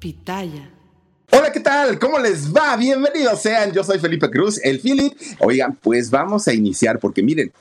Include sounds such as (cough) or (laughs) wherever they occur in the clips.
Pitaya. Hola, ¿qué tal? ¿Cómo les va? Bienvenidos sean. Yo soy Felipe Cruz, el Philip. Oigan, pues vamos a iniciar porque miren,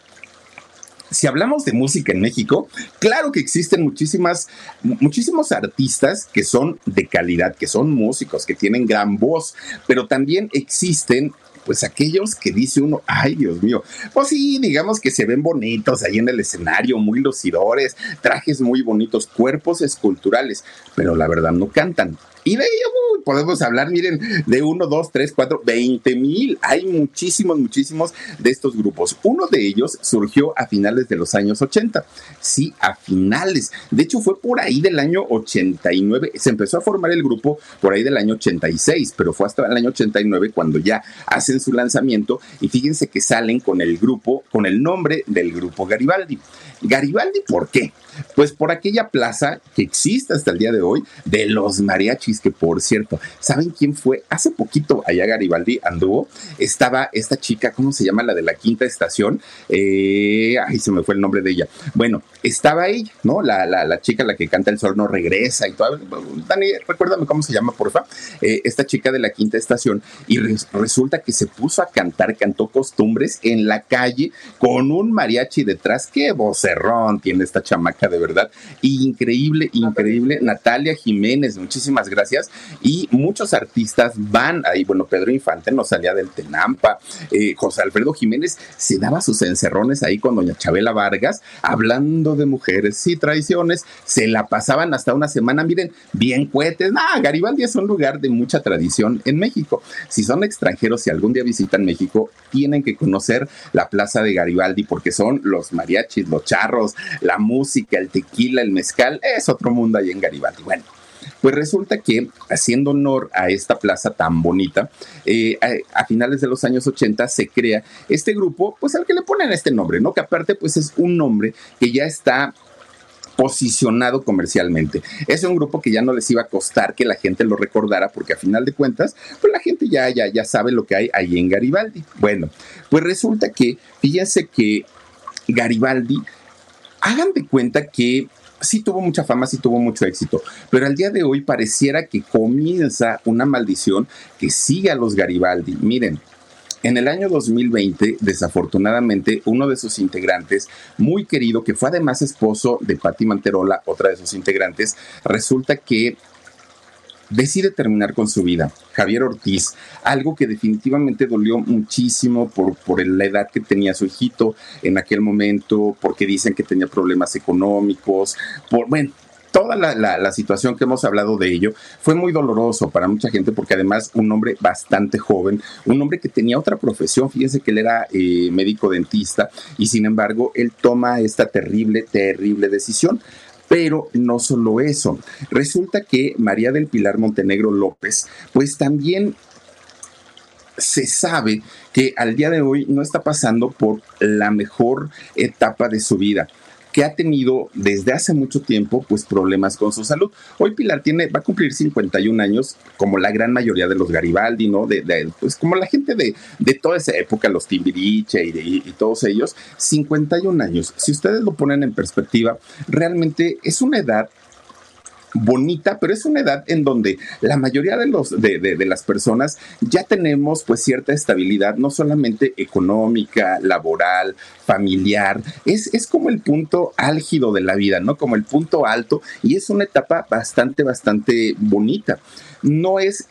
si hablamos de música en México, claro que existen muchísimas, muchísimos artistas que son de calidad, que son músicos, que tienen gran voz, pero también existen pues aquellos que dice uno, ay Dios mío, pues sí, digamos que se ven bonitos ahí en el escenario, muy lucidores, trajes muy bonitos, cuerpos esculturales, pero la verdad no cantan. Y de ello podemos hablar, miren, de uno, dos, tres, cuatro, veinte mil. Hay muchísimos, muchísimos de estos grupos. Uno de ellos surgió a finales de los años 80. Sí, a finales. De hecho, fue por ahí del año 89. Se empezó a formar el grupo por ahí del año 86, pero fue hasta el año 89 cuando ya hacen su lanzamiento. Y fíjense que salen con el grupo, con el nombre del grupo Garibaldi. Garibaldi, ¿por qué? Pues por aquella plaza que existe hasta el día de hoy de los mariachis, que por cierto, ¿saben quién fue? Hace poquito allá Garibaldi anduvo, estaba esta chica, ¿cómo se llama? La de la quinta estación, eh, ay, se me fue el nombre de ella. Bueno, estaba ella, ¿no? La, la, chica, la que canta El Sol no regresa y todo. Dani, recuérdame cómo se llama, porfa. Eh, esta chica de la quinta estación, y resulta que se puso a cantar, cantó costumbres en la calle con un mariachi detrás. ¡Qué vocerrón tiene esta chamaca! de verdad. Increíble, increíble. Natalia Jiménez, muchísimas gracias. Y muchos artistas van ahí. Bueno, Pedro Infante no salía del Tenampa. Eh, José Alfredo Jiménez se daba sus encerrones ahí con doña Chabela Vargas, hablando de mujeres y traiciones. Se la pasaban hasta una semana, miren, bien cohetes. Ah, Garibaldi es un lugar de mucha tradición en México. Si son extranjeros, si algún día visitan México, tienen que conocer la Plaza de Garibaldi porque son los mariachis, los charros, la música, el tequila, el mezcal, es otro mundo ahí en Garibaldi. Bueno, pues resulta que, haciendo honor a esta plaza tan bonita, eh, a, finales de los años 80 se crea este grupo, pues al que le ponen este nombre, ¿no? Que aparte, pues es un nombre que ya está posicionado comercialmente. Es un grupo que ya no les iba a costar que la gente lo recordara porque a final de cuentas, pues la gente ya, ya, ya sabe lo que hay ahí en Garibaldi. Bueno, pues resulta que, fíjense que Garibaldi hagan de cuenta que sí tuvo mucha fama, sí tuvo mucho éxito, pero al día de hoy pareciera que comienza una maldición que sigue a los Garibaldi. Miren, en el año 2020, desafortunadamente, uno de sus integrantes, muy querido, que fue además esposo de Patti Manterola, otra de sus integrantes, resulta que decide terminar con su vida. Javier Ortiz, algo que definitivamente dolió muchísimo por, por la edad que tenía su hijito en aquel momento, porque dicen que tenía problemas económicos, por, bueno, toda la, situación que hemos hablado de ello fue muy doloroso para mucha gente porque además un hombre bastante joven, un hombre que tenía otra profesión, fíjense que él era eh, médico dentista y sin embargo él toma esta terrible, terrible decisión. Pero no solo eso, resulta que María del Pilar Montenegro López, pues también se sabe que al día de hoy no está pasando por la mejor etapa de su vida que ha tenido desde hace mucho tiempo pues problemas con su salud. Hoy Pilar tiene va a cumplir 51 años como la gran mayoría de los Garibaldi, ¿no? De, pues como la gente de, de, toda esa época, los Timbiriche y, y, todos ellos, 51 años. Si ustedes lo ponen en perspectiva, realmente es una edad bonita, pero es una edad en donde la mayoría de, los, de, las personas ya tenemos pues cierta estabilidad, no solamente económica, laboral, familiar, es, es como el punto álgido de la vida, ¿no? Como el punto alto y es una etapa bastante, bastante bonita. No es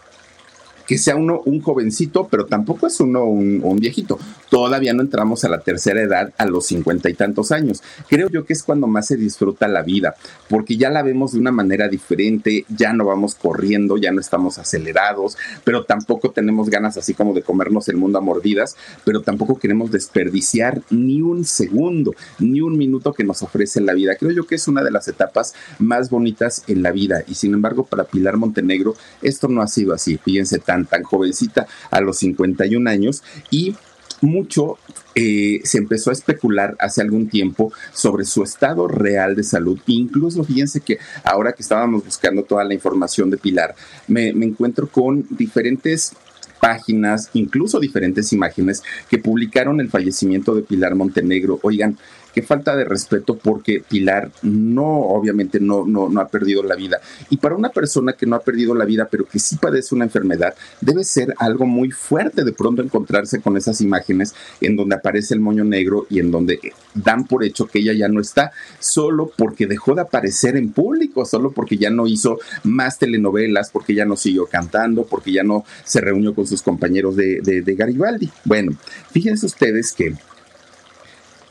que sea uno un jovencito, pero tampoco es uno un, viejito. Todavía no entramos a la tercera edad a los cincuenta y tantos años. Creo yo que es cuando más se disfruta la vida, porque ya la vemos de una manera diferente, ya no vamos corriendo, ya no estamos acelerados, pero tampoco tenemos ganas así como de comernos el mundo a mordidas, pero tampoco queremos desperdiciar ni un segundo, ni un minuto que nos ofrece la vida. Creo yo que es una de las etapas más bonitas en la vida y sin embargo para Pilar Montenegro esto no ha sido así. Fíjense, tan tan, jovencita a los 51 años y mucho eh, se empezó a especular hace algún tiempo sobre su estado real de salud. Incluso fíjense que ahora que estábamos buscando toda la información de Pilar, me, me encuentro con diferentes páginas, incluso diferentes imágenes que publicaron el fallecimiento de Pilar Montenegro. Oigan, qué falta de respeto porque Pilar no, obviamente no, no, no ha perdido la vida. Y para una persona que no ha perdido la vida, pero que sí padece una enfermedad, debe ser algo muy fuerte de pronto encontrarse con esas imágenes en donde aparece el moño negro y en donde dan por hecho que ella ya no está, solo porque dejó de aparecer en público, solo porque ya no hizo más telenovelas, porque ya no siguió cantando, porque ya no se reunió con sus compañeros de, de, de Garibaldi. Bueno, fíjense ustedes que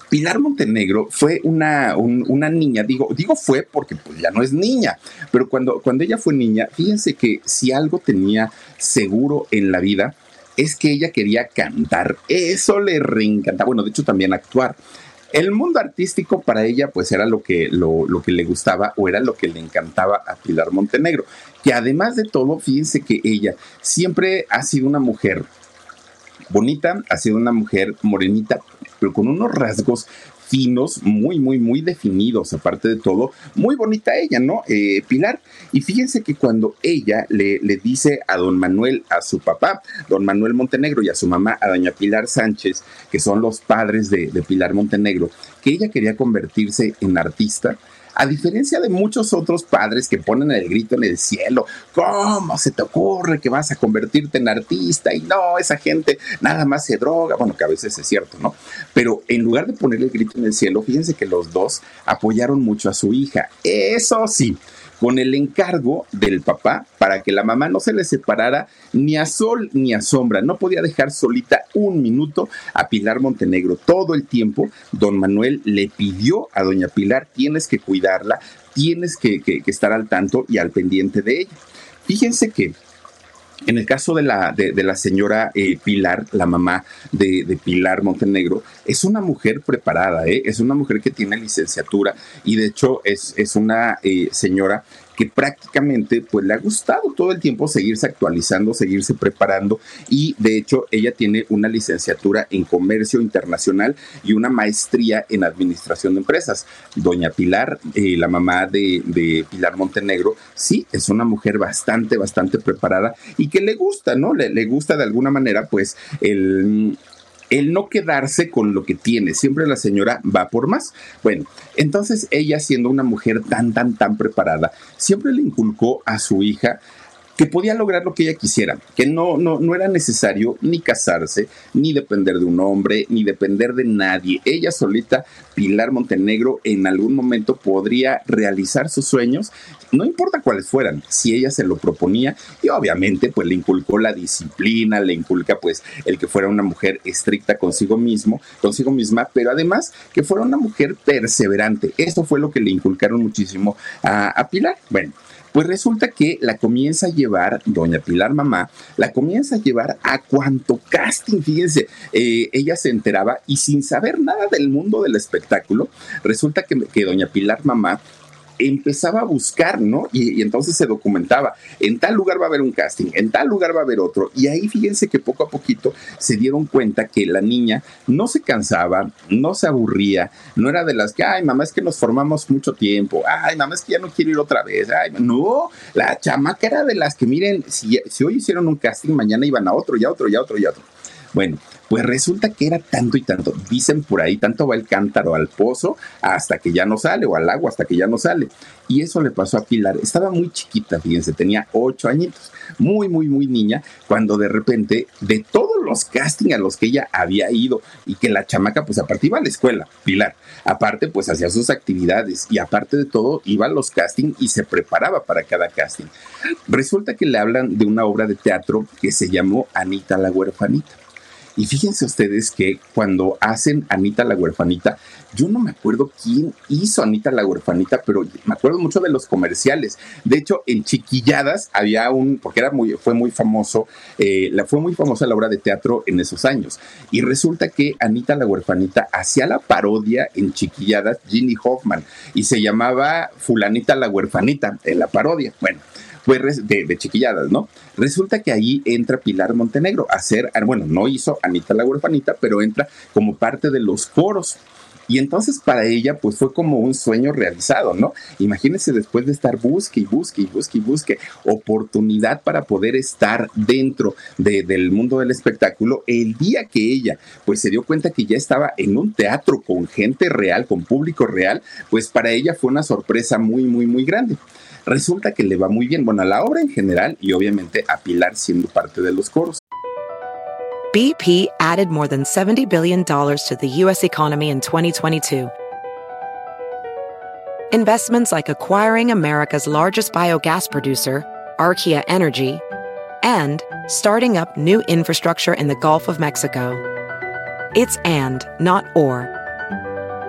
Pilar Montenegro fue una, una niña, digo, digo fue porque pues, ya no es niña, pero cuando, cuando ella fue niña, fíjense que si algo tenía seguro en la vida, es que ella quería cantar. Eso le reencantaba. Bueno, de hecho también actuar. El mundo artístico para ella pues era lo que, lo, lo, que le gustaba o era lo que le encantaba a Pilar Montenegro, que además de todo, fíjense que ella siempre ha sido una mujer bonita, ha sido una mujer morenita, pero con unos rasgos finos, muy, muy, muy definidos, aparte de todo, muy bonita ella, ¿no? Eh, Pilar. Y fíjense que cuando ella le, le, dice a don Manuel, a su papá, don Manuel Montenegro, y a su mamá, a doña Pilar Sánchez, que son los padres de, de Pilar Montenegro, que ella quería convertirse en artista, a diferencia de muchos otros padres que ponen el grito en el cielo, ¿cómo se te ocurre que vas a convertirte en artista? Y no, esa gente nada más se droga. Bueno, que a veces es cierto, ¿no? Pero en lugar de poner el grito en el cielo, fíjense que los dos apoyaron mucho a su hija. Eso sí con el encargo del papá para que la mamá no se le separara ni a sol ni a sombra. No podía dejar solita un minuto a Pilar Montenegro. Todo el tiempo, don Manuel le pidió a doña Pilar, tienes que cuidarla, tienes que, estar al tanto y al pendiente de ella. Fíjense que en el caso de la, de, la señora eh, Pilar, la mamá de, Pilar Montenegro, es una mujer preparada, ¿eh? es una mujer que tiene licenciatura y de hecho es, es una eh, señora que prácticamente pues le ha gustado todo el tiempo seguirse actualizando, seguirse preparando y de hecho ella tiene una licenciatura en comercio internacional y una maestría en administración de empresas. Doña Pilar, eh, la mamá de, Pilar Montenegro, sí, es una mujer bastante, bastante preparada y que le gusta, ¿no? Le, le gusta de alguna manera pues el el no quedarse con lo que tiene. Siempre la señora va por más. Bueno, entonces ella siendo una mujer tan, tan, tan preparada, siempre le inculcó a su hija que podía lograr lo que ella quisiera, que no, no, no era necesario ni casarse, ni depender de un hombre, ni depender de nadie. Ella solita, Pilar Montenegro, en algún momento podría realizar sus sueños, no importa cuáles fueran, si ella se lo proponía, y obviamente pues le inculcó la disciplina, le inculca pues el que fuera una mujer estricta consigo mismo, consigo misma, pero además que fuera una mujer perseverante. Esto fue lo que le inculcaron muchísimo a, a Pilar. Bueno, pues resulta que la comienza a llevar, doña Pilar Mamá, la comienza a llevar a cuanto casting, fíjense, eh, ella se enteraba y sin saber nada del mundo del espectáculo, resulta que, que doña Pilar Mamá empezaba a buscar, ¿no? Y, entonces se documentaba, en tal lugar va a haber un casting, en tal lugar va a haber otro. Y ahí fíjense que poco a poquito se dieron cuenta que la niña no se cansaba, no se aburría, no era de las que, ay, mamá, es que nos formamos mucho tiempo, ay, mamá, es que ya no quiero ir otra vez, ay, no, la chamaca era de las que, miren, si, si hoy hicieron un casting, mañana iban a otro, y a otro, y a otro, y a otro. Bueno, Pues resulta que era tanto y tanto, dicen por ahí, tanto va el cántaro al pozo hasta que ya no sale, o al agua hasta que ya no sale. Y eso le pasó a Pilar. Estaba muy chiquita, fíjense, tenía ocho añitos, muy, muy, muy niña, cuando de repente, de todos los castings a los que ella había ido y que la chamaca, pues aparte iba a la escuela, Pilar, aparte pues hacía sus actividades y aparte de todo iba a los castings y se preparaba para cada casting. Resulta que le hablan de una obra de teatro que se llamó Anita la huerfanita. Y fíjense ustedes que cuando hacen Anita la huerfanita, yo no me acuerdo quién hizo Anita la huerfanita, pero me acuerdo mucho de los comerciales. De hecho, en Chiquilladas había un, porque era muy, fue muy famoso, eh, fue muy famosa la obra de teatro en esos años. Y resulta que Anita la huerfanita hacía la parodia en Chiquilladas, Ginny Hoffman, y se llamaba Fulanita la huerfanita, en la parodia. Bueno pues de, chiquilladas, ¿no? Resulta que ahí entra Pilar Montenegro a hacer, bueno, no hizo Anita la huerfanita, pero entra como parte de los coros. Y entonces para ella, pues fue como un sueño realizado, ¿no? Imagínense después de estar busque y busque y busque y busque oportunidad para poder estar dentro del mundo del espectáculo, el día que ella, pues se dio cuenta que ya estaba en un teatro con gente real, con público real, pues para ella fue una sorpresa muy, muy, muy grande resulta que le va muy bien, bueno, a la obra en general y obviamente a Pilar siendo parte de los coros. BP added more than $70 billion to the U.S. economy in 2022. Investments like acquiring America's largest biogas producer, Archaea Energy, and starting up new infrastructure in the Gulf of Mexico. It's and, not or.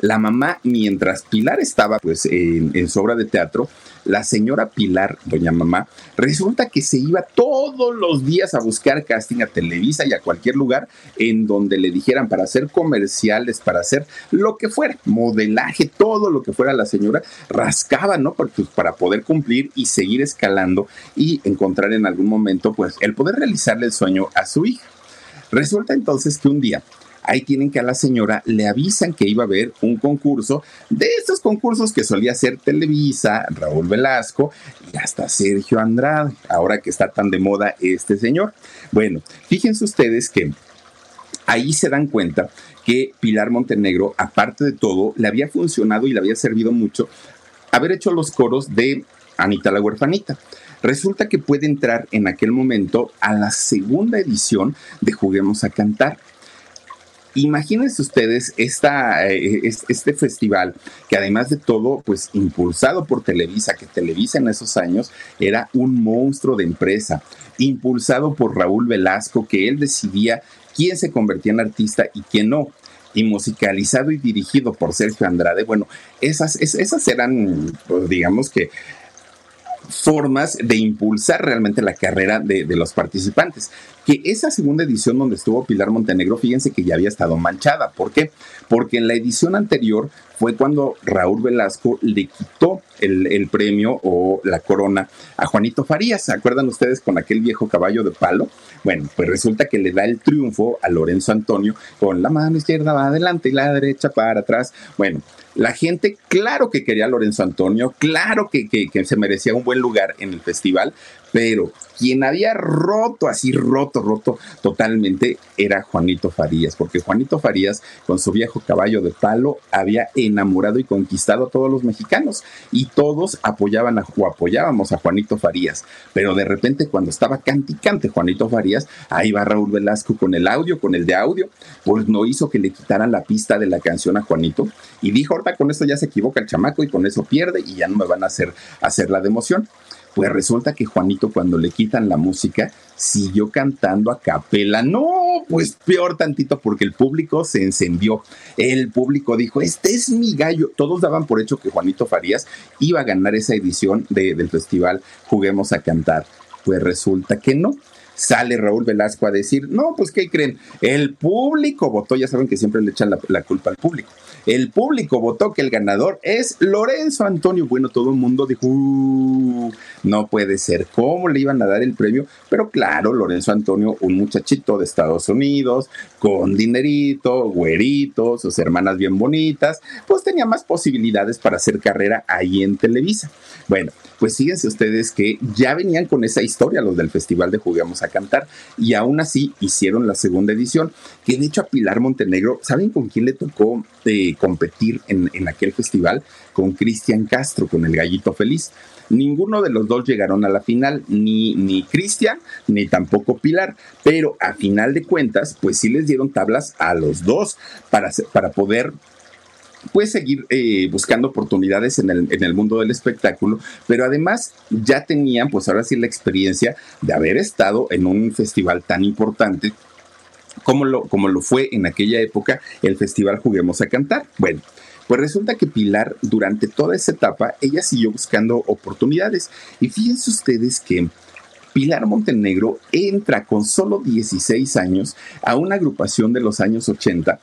La mamá, mientras Pilar estaba pues en, en su obra de teatro, la señora Pilar, doña mamá, resulta que se iba todos los días a buscar casting a Televisa y a cualquier lugar en donde le dijeran para hacer comerciales, para hacer lo que fuera, modelaje, todo lo que fuera la señora, rascaba, ¿no? Porque, para poder cumplir y seguir escalando y encontrar en algún momento, pues, el poder realizarle el sueño a su hija. Resulta entonces que un día ahí tienen que a la señora le avisan que iba a haber un concurso de estos concursos que solía hacer Televisa, Raúl Velasco y hasta Sergio Andrade, ahora que está tan de moda este señor. Bueno, fíjense ustedes que ahí se dan cuenta que Pilar Montenegro, aparte de todo, le había funcionado y le había servido mucho haber hecho los coros de Anita la huerfanita. Resulta que puede entrar en aquel momento a la segunda edición de Juguemos a Cantar. Imagínense ustedes esta, eh, este festival que además de todo, pues impulsado por Televisa, que Televisa en esos años era un monstruo de empresa, impulsado por Raúl Velasco, que él decidía quién se convertía en artista y quién no y musicalizado y dirigido por Sergio Andrade, bueno, esas, esas eran, pues, digamos que formas de impulsar realmente la carrera de, los participantes. Que esa segunda edición donde estuvo Pilar Montenegro, fíjense que ya había estado manchada. ¿Por qué? Porque en la edición anterior fue cuando Raúl Velasco le quitó el, premio o la corona a Juanito Farías. ¿Se acuerdan ustedes con aquel viejo caballo de palo? Bueno, pues resulta que le da el triunfo a Lorenzo Antonio con la mano izquierda va adelante y la derecha para atrás. Bueno, la gente, claro que quería a Lorenzo Antonio, claro que, que, se merecía un buen lugar en el festival, pero quien había roto, así roto, roto totalmente, era Juanito Farías, porque Juanito Farías, con su viejo caballo de palo, había enamorado y conquistado a todos los mexicanos y todos apoyaban o apoyábamos a Juanito Farías. Pero de repente, cuando estaba canticante Juanito Farías, ahí va Raúl Velasco con el audio, con el de audio, pues no hizo que le quitaran la pista de la canción a Juanito y dijo, ahorita con esto ya se equivoca el chamaco y con eso pierde y ya no me van a hacer, hacer la democión. Pues resulta que Juanito cuando le quitan la música siguió cantando a capela. No, pues peor tantito porque el público se encendió. El público dijo, este es mi gallo. Todos daban por hecho que Juanito Farías iba a ganar esa edición del festival Juguemos a Cantar. Pues resulta que no sale Raúl Velasco a decir, no, pues ¿qué creen? El público votó, ya saben que siempre le echan la, culpa al público. El público votó que el ganador es Lorenzo Antonio. Bueno, todo el mundo dijo, uh, no puede ser, ¿cómo le iban a dar el premio? Pero claro, Lorenzo Antonio, un muchachito de Estados Unidos, con dinerito, güerito, sus hermanas bien bonitas, pues tenía más posibilidades para hacer carrera ahí en Televisa. Bueno, pues fíjense ustedes que ya venían con esa historia los del Festival de Juguemos a Cantar y aún así hicieron la segunda edición, que de hecho a Pilar Montenegro, ¿saben con quién le tocó eh, competir en, en aquel festival? Con Cristian Castro, con el Gallito Feliz. Ninguno de los dos llegaron a la final, ni, ni Cristian, ni tampoco Pilar, pero a final de cuentas, pues sí les dieron tablas a los dos para, para poder pues seguir eh, buscando oportunidades en el, en el, mundo del espectáculo, pero además ya tenían pues ahora sí la experiencia de haber estado en un festival tan importante como lo, como lo fue en aquella época el festival Juguemos a Cantar. Bueno, pues resulta que Pilar, durante toda esa etapa, ella siguió buscando oportunidades. Y fíjense ustedes que Pilar Montenegro entra con solo 16 años a una agrupación de los años 80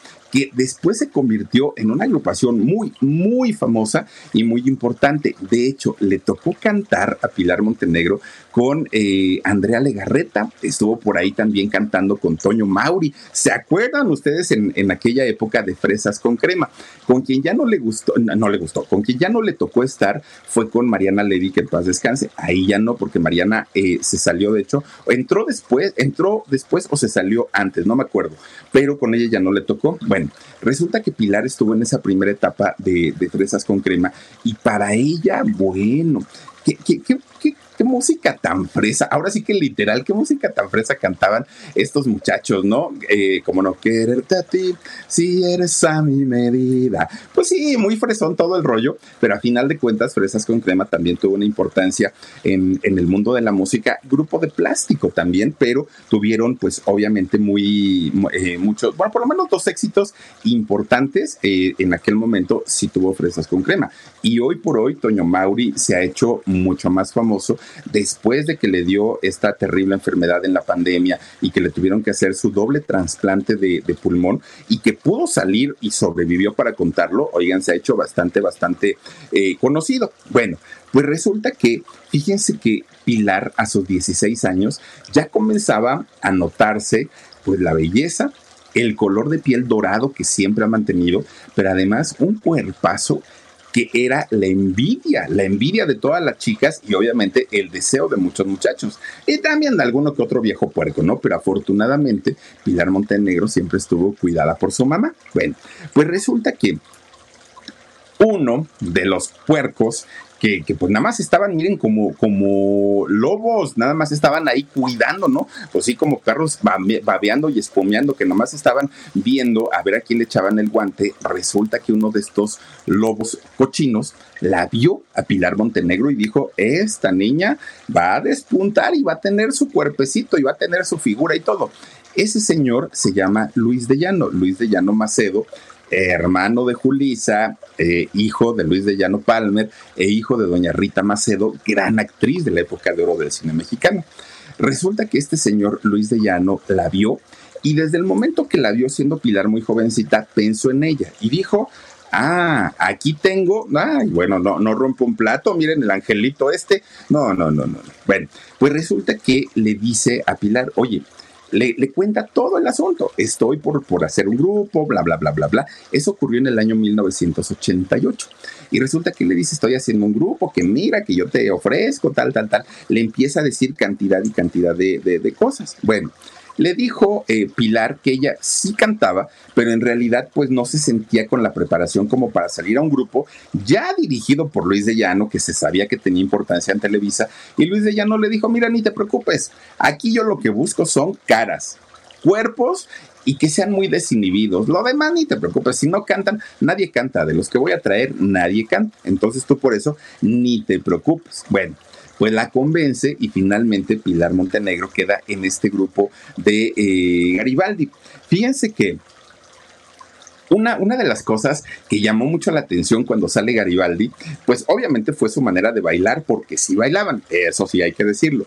después se convirtió en una agrupación muy, muy famosa y muy importante. De hecho, le tocó cantar a Pilar Montenegro con eh, Andrea Legarreta, estuvo por ahí también cantando con Toño Mauri. ¿Se acuerdan ustedes en, en, aquella época de Fresas con Crema? Con quien ya no le gustó, no, le gustó, con quien ya no le tocó estar fue con Mariana Levy, que en paz descanse. Ahí ya no, porque Mariana eh, se salió, de hecho, entró después, entró después o se salió antes, no me acuerdo, pero con ella ya no le tocó. Bueno, resulta que Pilar estuvo en esa primera etapa de, de fresas con crema y para ella, bueno, ¿qué, qué, qué, qué música tan fresa, ahora sí que literal, qué música tan fresa cantaban estos muchachos, ¿no? Eh, como no quererte a ti, si eres a mi medida. Pues sí, muy fresón todo el rollo, pero a final de cuentas, Fresas con Crema también tuvo una importancia en, en el mundo de la música. Grupo de plástico también, pero tuvieron pues obviamente muy, eh, muchos, bueno, por lo menos dos éxitos importantes eh, en aquel momento sí tuvo Fresas con Crema. Y hoy por hoy, Toño Mauri se ha hecho mucho más famoso después de que le dio esta terrible enfermedad en la pandemia y que le tuvieron que hacer su doble trasplante de, pulmón y que pudo salir y sobrevivió para contarlo, oigan, se ha hecho bastante, bastante eh, conocido. Bueno, pues resulta que, fíjense que Pilar a sus 16 años ya comenzaba a notarse pues la belleza, el color de piel dorado que siempre ha mantenido, pero además un cuerpazo que era la envidia, la envidia de todas las chicas y obviamente el deseo de muchos muchachos. Y también de alguno que otro viejo puerco, ¿no? Pero afortunadamente Pilar Montenegro siempre estuvo cuidada por su mamá. Bueno, pues resulta que uno de los puercos que, pues nada más estaban, miren, como, como lobos, nada más estaban ahí cuidando, ¿no? Pues sí, como perros babeando y espomeando, que nada más estaban viendo a ver a quién le echaban el guante. Resulta que uno de estos lobos cochinos la vio a Pilar Montenegro y dijo, esta niña va a despuntar y va a tener su cuerpecito y va a tener su figura y todo. Ese señor se llama Luis de Llano, Luis de Llano Macedo, hermano de Julisa, eh, hijo de Luis de Llano Palmer e hijo de doña Rita Macedo, gran actriz de la época de oro del cine mexicano. Resulta que este señor Luis de Llano la vio y desde el momento que la vio siendo Pilar muy jovencita, pensó en ella y dijo, ah, aquí tengo, ay, bueno, no, no rompo un plato, miren el angelito este, no, no, no, no. Bueno, pues resulta que le dice a Pilar, oye, le, cuenta todo el asunto. Estoy por, por hacer un grupo, bla, bla, bla, bla, bla. Eso ocurrió en el año 1988. Y resulta que le dice, estoy haciendo un grupo, que mira, que yo te ofrezco, tal, tal, tal. Le empieza a decir cantidad y cantidad de, de cosas. Bueno, le dijo eh, Pilar que ella sí cantaba, pero en realidad pues no se sentía con la preparación como para salir a un grupo ya dirigido por Luis de Llano, que se sabía que tenía importancia en Televisa, y Luis de Llano le dijo, mira, ni te preocupes, aquí yo lo que busco son caras, cuerpos y que sean muy desinhibidos. Lo demás ni te preocupes, si no cantan, nadie canta, de los que voy a traer, nadie canta. Entonces tú por eso ni te preocupes. Bueno, pues la convence y finalmente Pilar Montenegro queda en este grupo de eh, Garibaldi. Fíjense que una, una, de las cosas que llamó mucho la atención cuando sale Garibaldi, pues obviamente fue su manera de bailar, porque sí bailaban, eso sí hay que decirlo.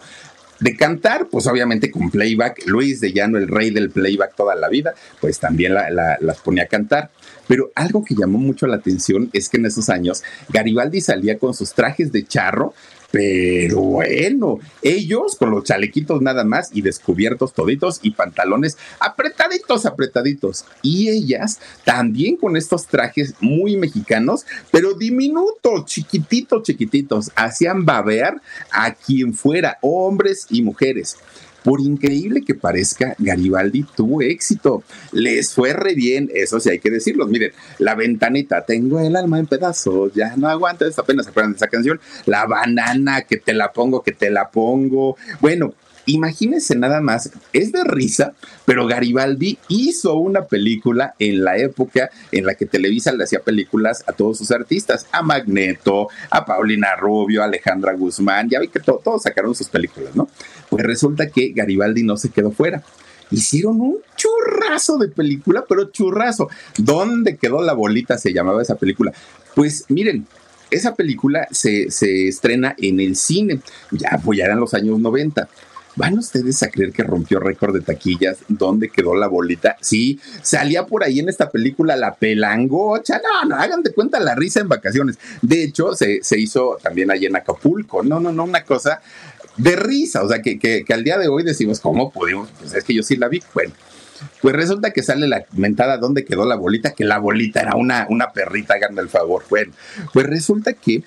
De cantar, pues obviamente con playback, Luis de Llano, el rey del playback toda la vida, pues también las ponía a cantar. Pero algo que llamó mucho la atención es que en esos años Garibaldi salía con sus trajes de charro, pero bueno, ellos con los chalequitos nada más y descubiertos toditos y pantalones apretaditos, apretaditos. Y ellas también con estos trajes muy mexicanos, pero diminutos, chiquititos, chiquititos. Hacían babear a quien fuera, hombres y mujeres. Por increíble que parezca, Garibaldi tuvo éxito. Les fue re bien, eso sí hay que decirlo. Miren, la ventanita, tengo el alma en pedazos, ya no aguanto, apenas se acuerdan de esa canción. La banana, que te la pongo, que te la pongo. Bueno, Imagínense nada más, es de risa, pero Garibaldi hizo una película en la época en la que Televisa le hacía películas a todos sus artistas, a Magneto, a Paulina Rubio, a Alejandra Guzmán, ya vi que todos sacaron sus películas, ¿no? Pues resulta que Garibaldi no se quedó fuera hicieron un churrazo de película, pero churrazo. ¿Dónde quedó la bolita? Se llamaba esa película. Pues miren, esa película se, se estrena en el cine, ya, pues ya eran los años 90. ¿Van ustedes a creer que rompió récord de taquillas? ¿Dónde quedó la bolita? Sí, salía por ahí en esta película La Pelangocha. No, no, hagan de cuenta la risa en vacaciones. De hecho, se, hizo también allí en Acapulco. No, no, no, una cosa de risa. O sea, que, que, al día de hoy decimos, ¿cómo pudimos? Pues es que yo sí la vi. Bueno. Pues resulta que sale la mentada dónde quedó la bolita, que la bolita era una, una perrita, háganme el favor. Bueno, pues resulta que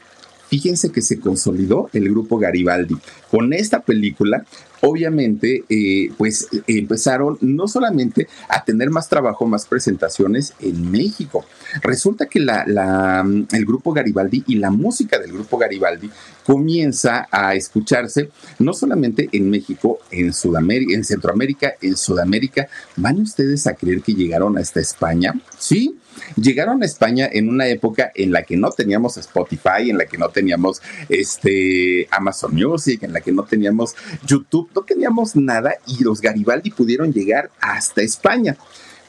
fíjense que se consolidó el grupo Garibaldi. Con esta película obviamente, eh, pues empezaron no solamente a tener más trabajo, más presentaciones en México. Resulta que la, el grupo Garibaldi y la música del grupo Garibaldi comienza a escucharse no solamente en México, en Sudamérica, en Centroamérica, en Sudamérica. ¿Van ustedes a creer que llegaron hasta España? Sí, Llegaron a España en una época en la que no teníamos Spotify, en la que no teníamos este Amazon Music, en la que no teníamos YouTube, no teníamos nada y los Garibaldi pudieron llegar hasta España.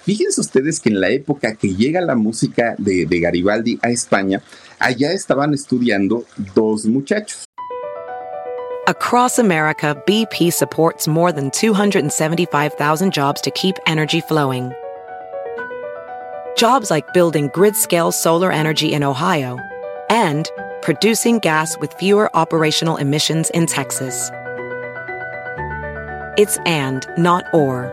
Fíjense ustedes que en la época que llega la música de, de Garibaldi a España, allá estaban estudiando dos muchachos. Across America, BP supports more than 275,000 jobs to keep energy flowing. Jobs like building grid scale solar energy in Ohio and producing gas with fewer operational emissions in Texas. It's and, not or.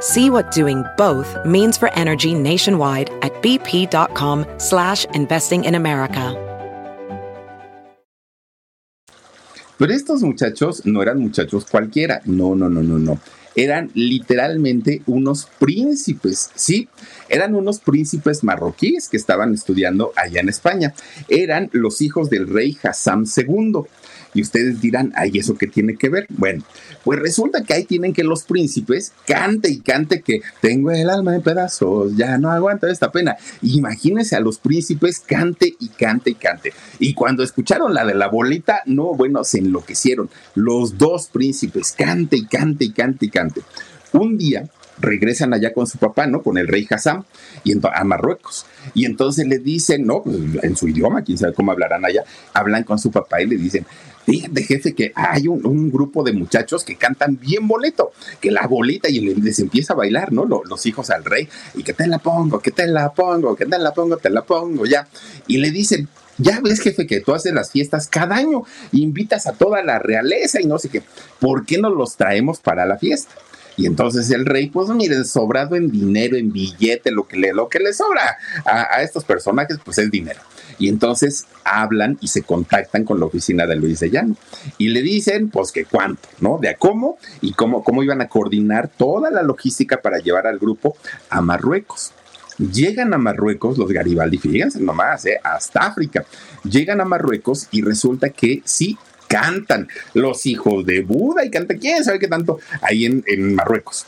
See what doing both means for energy nationwide at bp.com slash investing in America. Pero estos muchachos no eran muchachos cualquiera. No, no, no, no, no. Eran literalmente unos príncipes, ¿sí? Eran unos príncipes marroquíes que estaban estudiando allá en España. Eran los hijos del rey Hassan II. Y ustedes dirán, ay, ¿eso qué tiene que ver? Bueno, pues resulta que ahí tienen que los príncipes cante y cante que tengo el alma en pedazos, ya no aguanto esta pena. Imagínense a los príncipes cante y cante y cante. Y cuando escucharon la de la bolita, no, bueno, se enloquecieron. Los dos príncipes cante y cante y cante y cante. Un día regresan allá con su papá, ¿no? Con el rey Hassan y a Marruecos. Y entonces le dicen, ¿no? Pues, en su idioma, quién sabe cómo hablarán allá, hablan con su papá y le dicen, fíjate jefe que hay un, grupo de muchachos que cantan bien boleto, que la bolita y les empieza a bailar, ¿no? Los, hijos al rey, y que te la pongo, que te la pongo, que te la pongo, te la pongo, ya. Y le dicen, ya ves, jefe, que tú haces las fiestas cada año, invitas a toda la realeza y no sé qué. ¿Por qué no los traemos para la fiesta? Y entonces el rey, pues miren, sobrado en dinero, en billete, lo que le, lo que le sobra a, estos personajes, pues es dinero. Y entonces hablan y se contactan con la oficina de Luis de Llano y le dicen, pues que cuánto, ¿no? De a cómo y cómo, cómo iban a coordinar toda la logística para llevar al grupo a Marruecos. Llegan a Marruecos los Garibaldi, fíjense nomás, ¿eh? hasta África. Llegan a Marruecos y resulta que sí cantan los hijos de Buda y canta quién sabe qué tanto ahí en, Marruecos.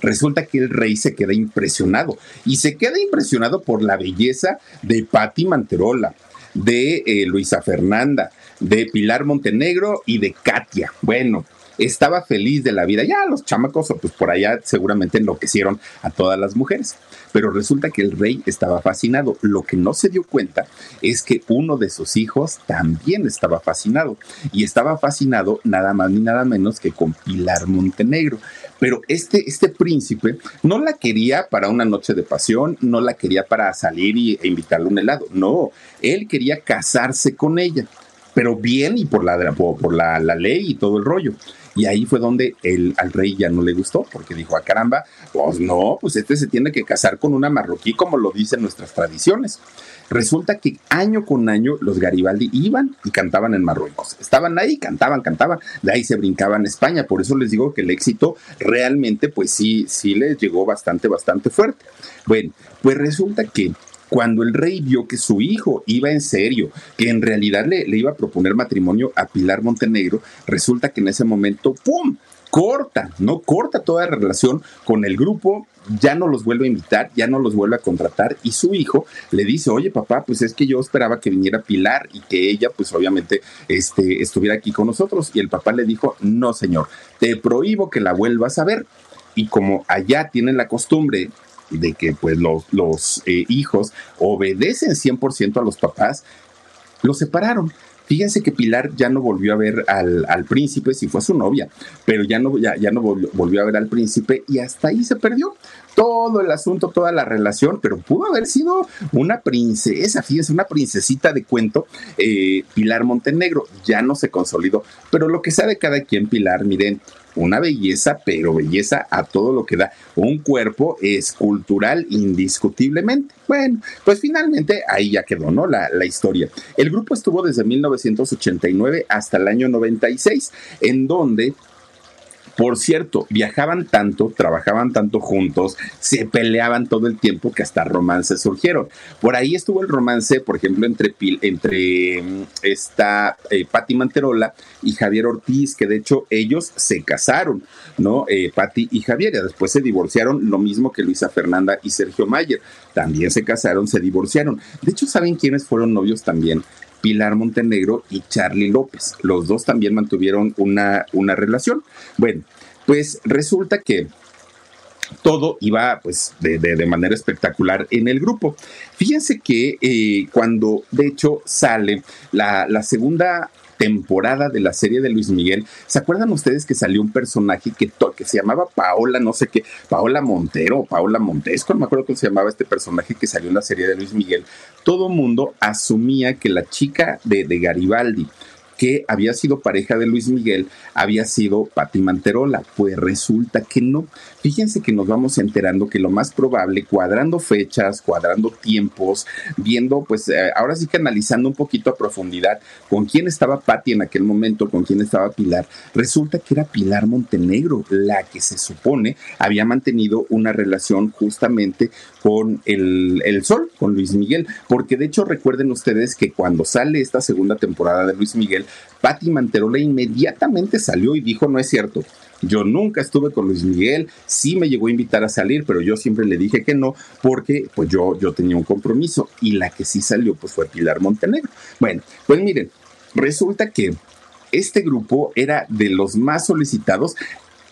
Resulta que el rey se queda impresionado y se queda impresionado por la belleza de Patti Manterola, de eh, Luisa Fernanda, de Pilar Montenegro y de Katia. Bueno, estaba feliz de la vida. Ya los chamacos, pues por allá seguramente enloquecieron a todas las mujeres. Pero resulta que el rey estaba fascinado. Lo que no se dio cuenta es que uno de sus hijos también estaba fascinado. Y estaba fascinado nada más ni nada menos que con Pilar Montenegro. Pero este, este príncipe no la quería para una noche de pasión, no la quería para salir y, e invitarle un helado. No, él quería casarse con ella pero bien y por la, por, la, ley y todo el rollo. Y ahí fue donde el, al rey ya no le gustó, porque dijo, a ah, caramba, pues no, pues este se tiene que casar con una marroquí, como lo dicen nuestras tradiciones. Resulta que año con año los Garibaldi iban y cantaban en Marruecos. Estaban ahí, cantaban, cantaban, de ahí se brincaban a España. Por eso les digo que el éxito realmente, pues sí, sí les llegó bastante, bastante fuerte. Bueno, pues resulta que cuando el rey vio que su hijo iba en serio, que en realidad le, le, iba a proponer matrimonio a Pilar Montenegro, resulta que en ese momento, ¡pum! Corta, no corta toda la relación con el grupo, ya no los vuelve a invitar, ya no los vuelve a contratar y su hijo le dice, oye papá, pues es que yo esperaba que viniera Pilar y que ella pues obviamente este, estuviera aquí con nosotros y el papá le dijo, no señor, te prohíbo que la vuelvas a ver y como allá tienen la costumbre de que pues los, los eh, hijos obedecen 100% a los papás, los separaron. Fíjense que Pilar ya no volvió a ver al, príncipe, si fue su novia, pero ya no, ya, ya no volvió, volvió, a ver al príncipe y hasta ahí se perdió todo el asunto, toda la relación, pero pudo haber sido una princesa, fíjense, una princesita de cuento, eh, Pilar Montenegro, ya no se consolidó, pero lo que sabe cada quien, Pilar, miren, una belleza, pero belleza a todo lo que da. Un cuerpo escultural indiscutiblemente. Bueno, pues finalmente ahí ya quedó, ¿no? La, la historia. El grupo estuvo desde 1989 hasta el año 96, en donde por cierto, viajaban tanto, trabajaban tanto juntos, se peleaban todo el tiempo que hasta romances surgieron. Por ahí estuvo el romance, por ejemplo, entre, entre mm, esta eh, Patti Manterola y Javier Ortiz, que de hecho ellos se casaron, ¿no? Eh, Patti y Javier, y después se divorciaron, lo mismo que Luisa Fernanda y Sergio Mayer. También se casaron, se divorciaron. De hecho, ¿saben quiénes fueron novios también? Pilar Montenegro y Charlie López. Los dos también mantuvieron una, una relación. Bueno, pues resulta que todo iba pues de, de, manera espectacular en el grupo. Fíjense que eh, cuando de hecho sale la, la segunda temporada de la serie de Luis Miguel, ¿se acuerdan ustedes que salió un personaje que, se llamaba Paola, no sé qué, Paola Montero, Paola Montesco, no me acuerdo cómo se llamaba este personaje que salió en la serie de Luis Miguel? Todo mundo asumía que la chica de, de Garibaldi, que había sido pareja de Luis Miguel había sido Pati Manterola. Pues resulta que no. Fíjense que nos vamos enterando que lo más probable, cuadrando fechas, cuadrando tiempos, viendo, pues eh, ahora sí que analizando un poquito a profundidad con quién estaba Patti en aquel momento, con quién estaba Pilar, resulta que era Pilar Montenegro, la que se supone había mantenido una relación justamente con el, el Sol, con Luis Miguel, porque de hecho recuerden ustedes que cuando sale esta segunda temporada de Luis Miguel, Patti Manterola inmediatamente salió y dijo, no es cierto. Yo nunca estuve con Luis Miguel, sí me llegó a invitar a salir, pero yo siempre le dije que no, porque pues yo, yo tenía un compromiso y la que sí salió pues fue Pilar Montenegro. Bueno, pues miren, resulta que este grupo era de los más solicitados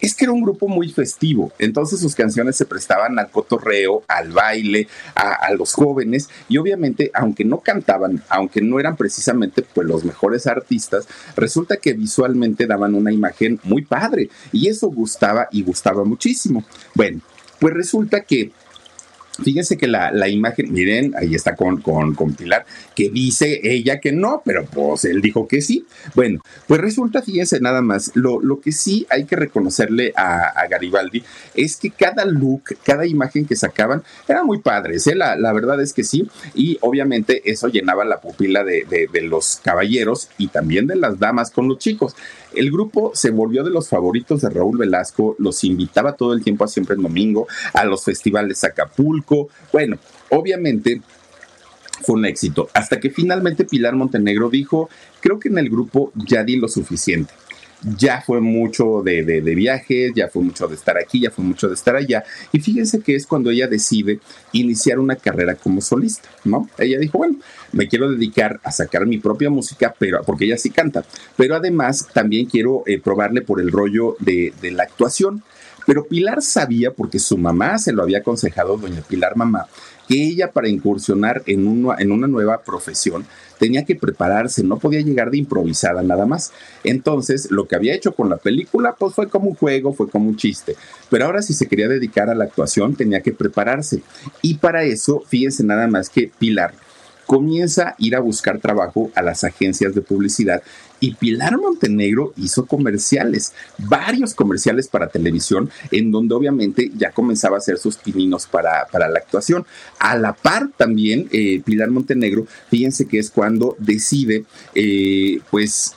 es que era un grupo muy festivo, entonces sus canciones se prestaban al cotorreo, al baile, a, los jóvenes. Y obviamente aunque no cantaban, aunque no eran precisamente pues los mejores artistas, resulta que visualmente daban una imagen muy padre. Y eso gustaba y gustaba muchísimo. Bueno, pues resulta que Fíjense que la, la, imagen, miren, ahí está con, con, con, Pilar, que dice ella que no, pero pues él dijo que sí. Bueno, pues resulta, fíjense nada más, lo, lo que sí hay que reconocerle a, a, Garibaldi es que cada look, cada imagen que sacaban eran muy padres, ¿eh? la, la, verdad es que sí, y obviamente eso llenaba la pupila de, de, de los caballeros y también de las damas con los chicos. El grupo se volvió de los favoritos de Raúl Velasco, los invitaba todo el tiempo a siempre en domingo, a los festivales Bueno, obviamente fue un éxito, hasta que finalmente Pilar Montenegro dijo, creo que en el grupo ya di lo suficiente. ya fue mucho de, viajes, ya fue mucho de estar aquí, ya fue mucho de estar allá. Y fíjense que es cuando ella decide iniciar una carrera como solista, ¿no? Ella dijo, bueno, me quiero dedicar a sacar mi propia música, pero porque ella sí canta, pero además también quiero eh, probarle por el rollo de la actuación. Pero Pilar sabía, porque su mamá se lo había aconsejado, doña Pilar Mamá, que ella para incursionar en una, en una nueva profesión tenía que prepararse, no podía llegar de improvisada nada más. Entonces, lo que había hecho con la película, pues fue como un juego, fue como un chiste. Pero ahora si se quería dedicar a la actuación, tenía que prepararse. Y para eso, fíjense nada más que Pilar comienza a ir a buscar trabajo a las agencias de publicidad y Pilar Montenegro hizo comerciales, varios comerciales para televisión, en donde obviamente ya comenzaba a hacer sus pininos para, para la actuación. A la par también, eh, Pilar Montenegro, fíjense que es cuando decide, eh, pues,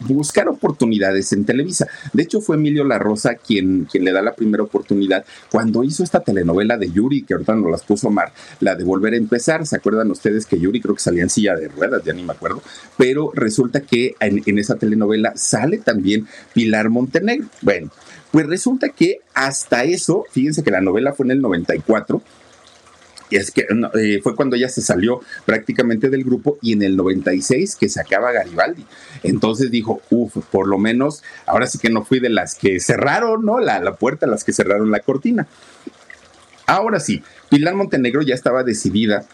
buscar oportunidades en Televisa. De hecho, fue Emilio La Rosa quien, quien le da la primera oportunidad cuando hizo esta telenovela de Yuri, que ahorita nos las puso Mar, la de Volver a Empezar. ¿Se acuerdan ustedes que Yuri creo que salía en silla de ruedas? Ya ni me acuerdo. Pero resulta que en, en esa telenovela sale también Pilar Montenegro. Bueno, pues resulta que hasta eso, fíjense que la novela fue en el 94 es que eh, fue cuando ella se salió prácticamente del grupo y en el 96 que sacaba Garibaldi. Entonces dijo, uff, por lo menos ahora sí que no fui de las que cerraron, ¿no? La, la puerta, las que cerraron la cortina. Ahora sí, Pilar Montenegro ya estaba decidida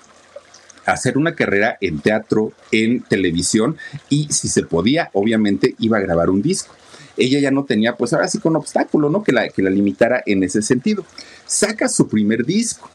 a hacer una carrera en teatro, en televisión y si se podía, obviamente iba a grabar un disco. Ella ya no tenía, pues ahora sí con obstáculo, ¿no? Que la, que la limitara en ese sentido. Saca su primer disco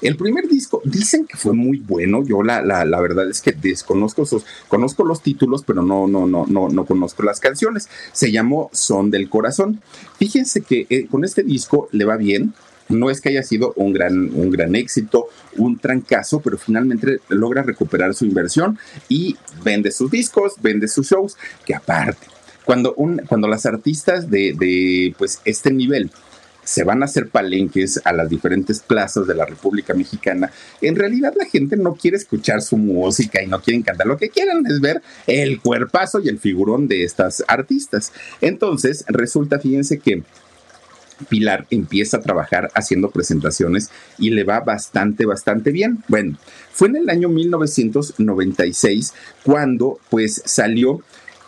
el primer disco dicen que fue muy bueno. Yo la, la, la verdad es que desconozco esos, conozco los títulos, pero no, no, no, no, no conozco las canciones. Se llamó Son del Corazón. Fíjense que eh, con este disco le va bien. No es que haya sido un gran, un gran éxito, un trancazo, pero finalmente logra recuperar su inversión y vende sus discos, vende sus shows, que aparte, cuando, un, cuando las artistas de, de pues, este nivel se van a hacer palenques a las diferentes plazas de la República Mexicana, en realidad la gente no quiere escuchar su música y no quieren cantar. Lo que quieren es ver el cuerpazo y el figurón de estas artistas. Entonces, resulta, fíjense que Pilar empieza a trabajar haciendo presentaciones y le va bastante, bastante bien. Bueno, fue en el año 1996 cuando pues salió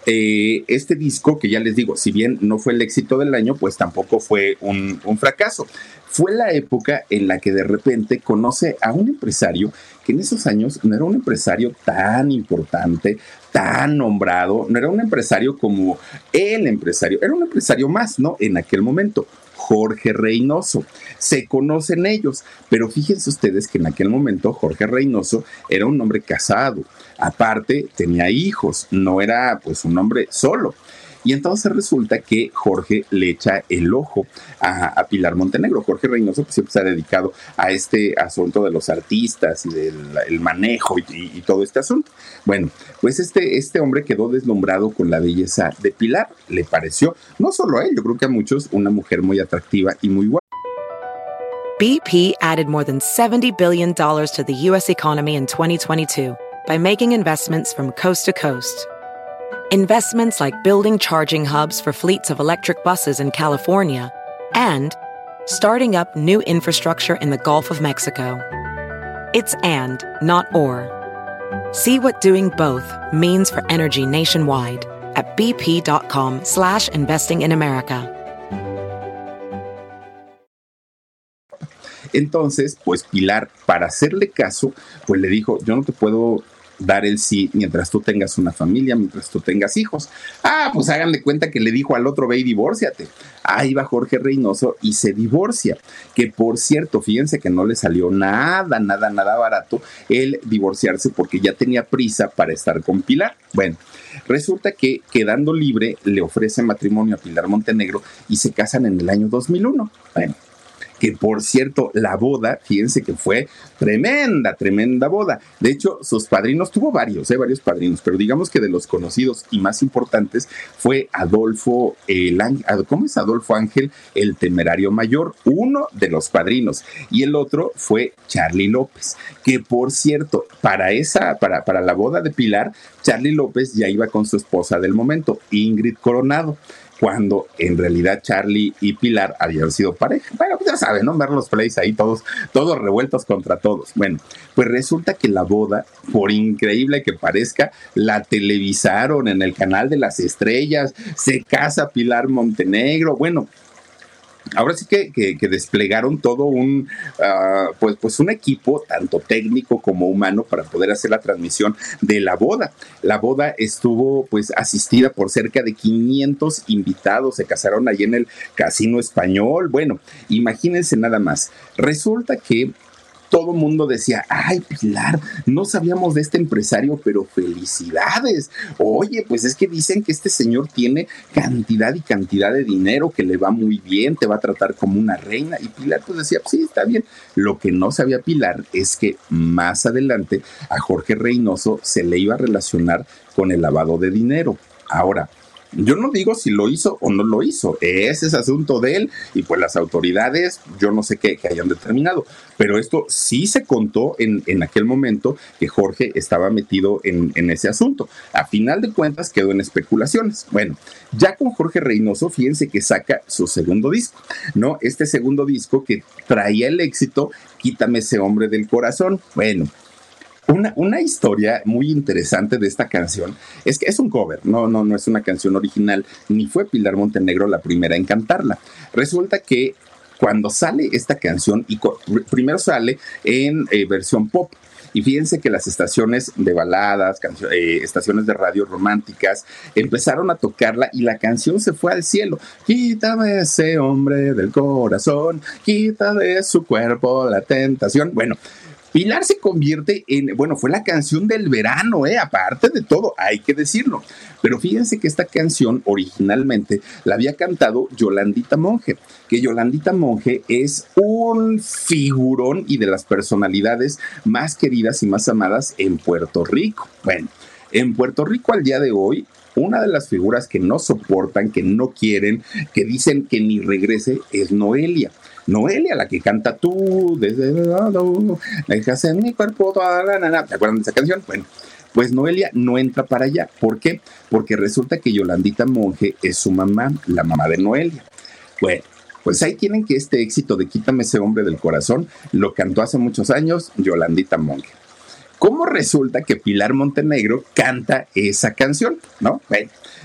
eh, este disco, que ya les digo, si bien no fue el éxito del año, pues tampoco fue un, un, fracaso. Fue la época en la que de repente conoce a un empresario que en esos años no era un empresario tan importante, tan nombrado, no era un empresario como el empresario, era un empresario más, ¿no? En aquel momento. Jorge Reynoso. Se conocen ellos, pero fíjense ustedes que en aquel momento Jorge Reynoso era un hombre casado. Aparte, tenía hijos, no era pues un hombre solo. Y entonces resulta que Jorge le echa el ojo a, Pilar Montenegro. Jorge Reynoso pues, siempre se ha dedicado a este asunto de los artistas y del el manejo y, todo este asunto. Bueno, pues este, este hombre quedó deslumbrado con la belleza de Pilar. Le pareció, no solo a él, yo creo que a muchos, una mujer muy atractiva y muy guapa. BP added more than $70 billion to the U.S. economy in 2022 by making investments from coast to coast. Investments like building charging hubs for fleets of electric buses in California and starting up new infrastructure in the Gulf of Mexico. It's and, not or. See what doing both means for energy nationwide at bp.com slash investing in America. Entonces, pues Pilar, para hacerle caso, pues le dijo, yo no te puedo dar el sí mientras tú tengas una familia, mientras tú tengas hijos. Ah, pues hagan de cuenta que le dijo al otro, ve y divórciate. Ahí va Jorge Reynoso y se divorcia. Que por cierto, fíjense que no le salió nada, nada, nada barato el divorciarse porque ya tenía prisa para estar con Pilar. Bueno, resulta que quedando libre le ofrece matrimonio a Pilar Montenegro y se casan en el año 2001. Bueno que por cierto, la boda, fíjense que fue tremenda, tremenda boda. De hecho, sus padrinos, tuvo varios, ¿eh? varios padrinos, pero digamos que de los conocidos y más importantes fue Adolfo, el, ¿cómo es Adolfo Ángel, el temerario mayor? Uno de los padrinos. Y el otro fue Charlie López, que por cierto, para esa, para, para la boda de Pilar, Charlie López ya iba con su esposa del momento, Ingrid Coronado cuando en realidad Charlie y Pilar habían sido pareja. Bueno, ya saben, ¿no? Ver los plays ahí todos, todos revueltos contra todos. Bueno, pues resulta que la boda, por increíble que parezca, la televisaron en el canal de las estrellas, se casa Pilar Montenegro. Bueno, ahora sí que, que, desplegaron todo un, ah, pues, pues un equipo, tanto técnico como humano, para poder hacer la transmisión de la boda. La boda estuvo pues asistida por cerca de 500 invitados, se casaron allí en el Casino Español. Bueno, imagínense nada más. Resulta que todo mundo decía, ay Pilar, no sabíamos de este empresario, pero felicidades. Oye, pues es que dicen que este señor tiene cantidad y cantidad de dinero, que le va muy bien, te va a tratar como una reina. Y Pilar pues decía, sí, está bien. Lo que no sabía Pilar es que más adelante a Jorge Reynoso se le iba a relacionar con el lavado de dinero. Ahora, yo no digo si lo hizo o no lo hizo, ese es asunto de él y pues las autoridades, yo no sé qué, hayan determinado, pero esto sí se contó en, en aquel momento que Jorge estaba metido en, en, ese asunto. A final de cuentas quedó en especulaciones. Bueno, ya con Jorge Reynoso, fíjense que saca su segundo disco, ¿no? Este segundo disco que traía el éxito, Quítame ese hombre del corazón. Bueno, una, historia muy interesante de esta canción es que es un cover, no, no, no es una canción original, ni fue Pilar Montenegro la primera en cantarla. Resulta que cuando sale esta canción, y primero sale en eh, versión pop, y fíjense que las estaciones de baladas, eh, estaciones de radio románticas, empezaron a tocarla y la canción se fue al cielo. Quítame ese hombre del corazón, quita de su cuerpo la tentación. Bueno, Pilar se convierte en, bueno, fue la canción del verano, ¿eh? aparte de todo, hay que decirlo. Pero fíjense que esta canción originalmente la había cantado Yolandita Monge, que Yolandita Monge es un figurón y de las personalidades más queridas y más amadas en Puerto Rico. Bueno, en Puerto Rico al día de hoy una de las figuras que no soportan, que no quieren, que dicen que ni regrese es Noelia. Noelia, la que canta tú, desde dejas en mi cuerpo toda la nana. ¿Te acuerdan de esa canción? Bueno, pues Noelia no entra para allá. ¿Por qué? Porque resulta que Yolandita Monje es su mamá, la mamá de Noelia. Bueno, pues ahí tienen que este éxito de Quítame ese hombre del corazón lo cantó hace muchos años Yolandita Monje. ¿Cómo resulta que Pilar Montenegro canta esa canción? ¿No?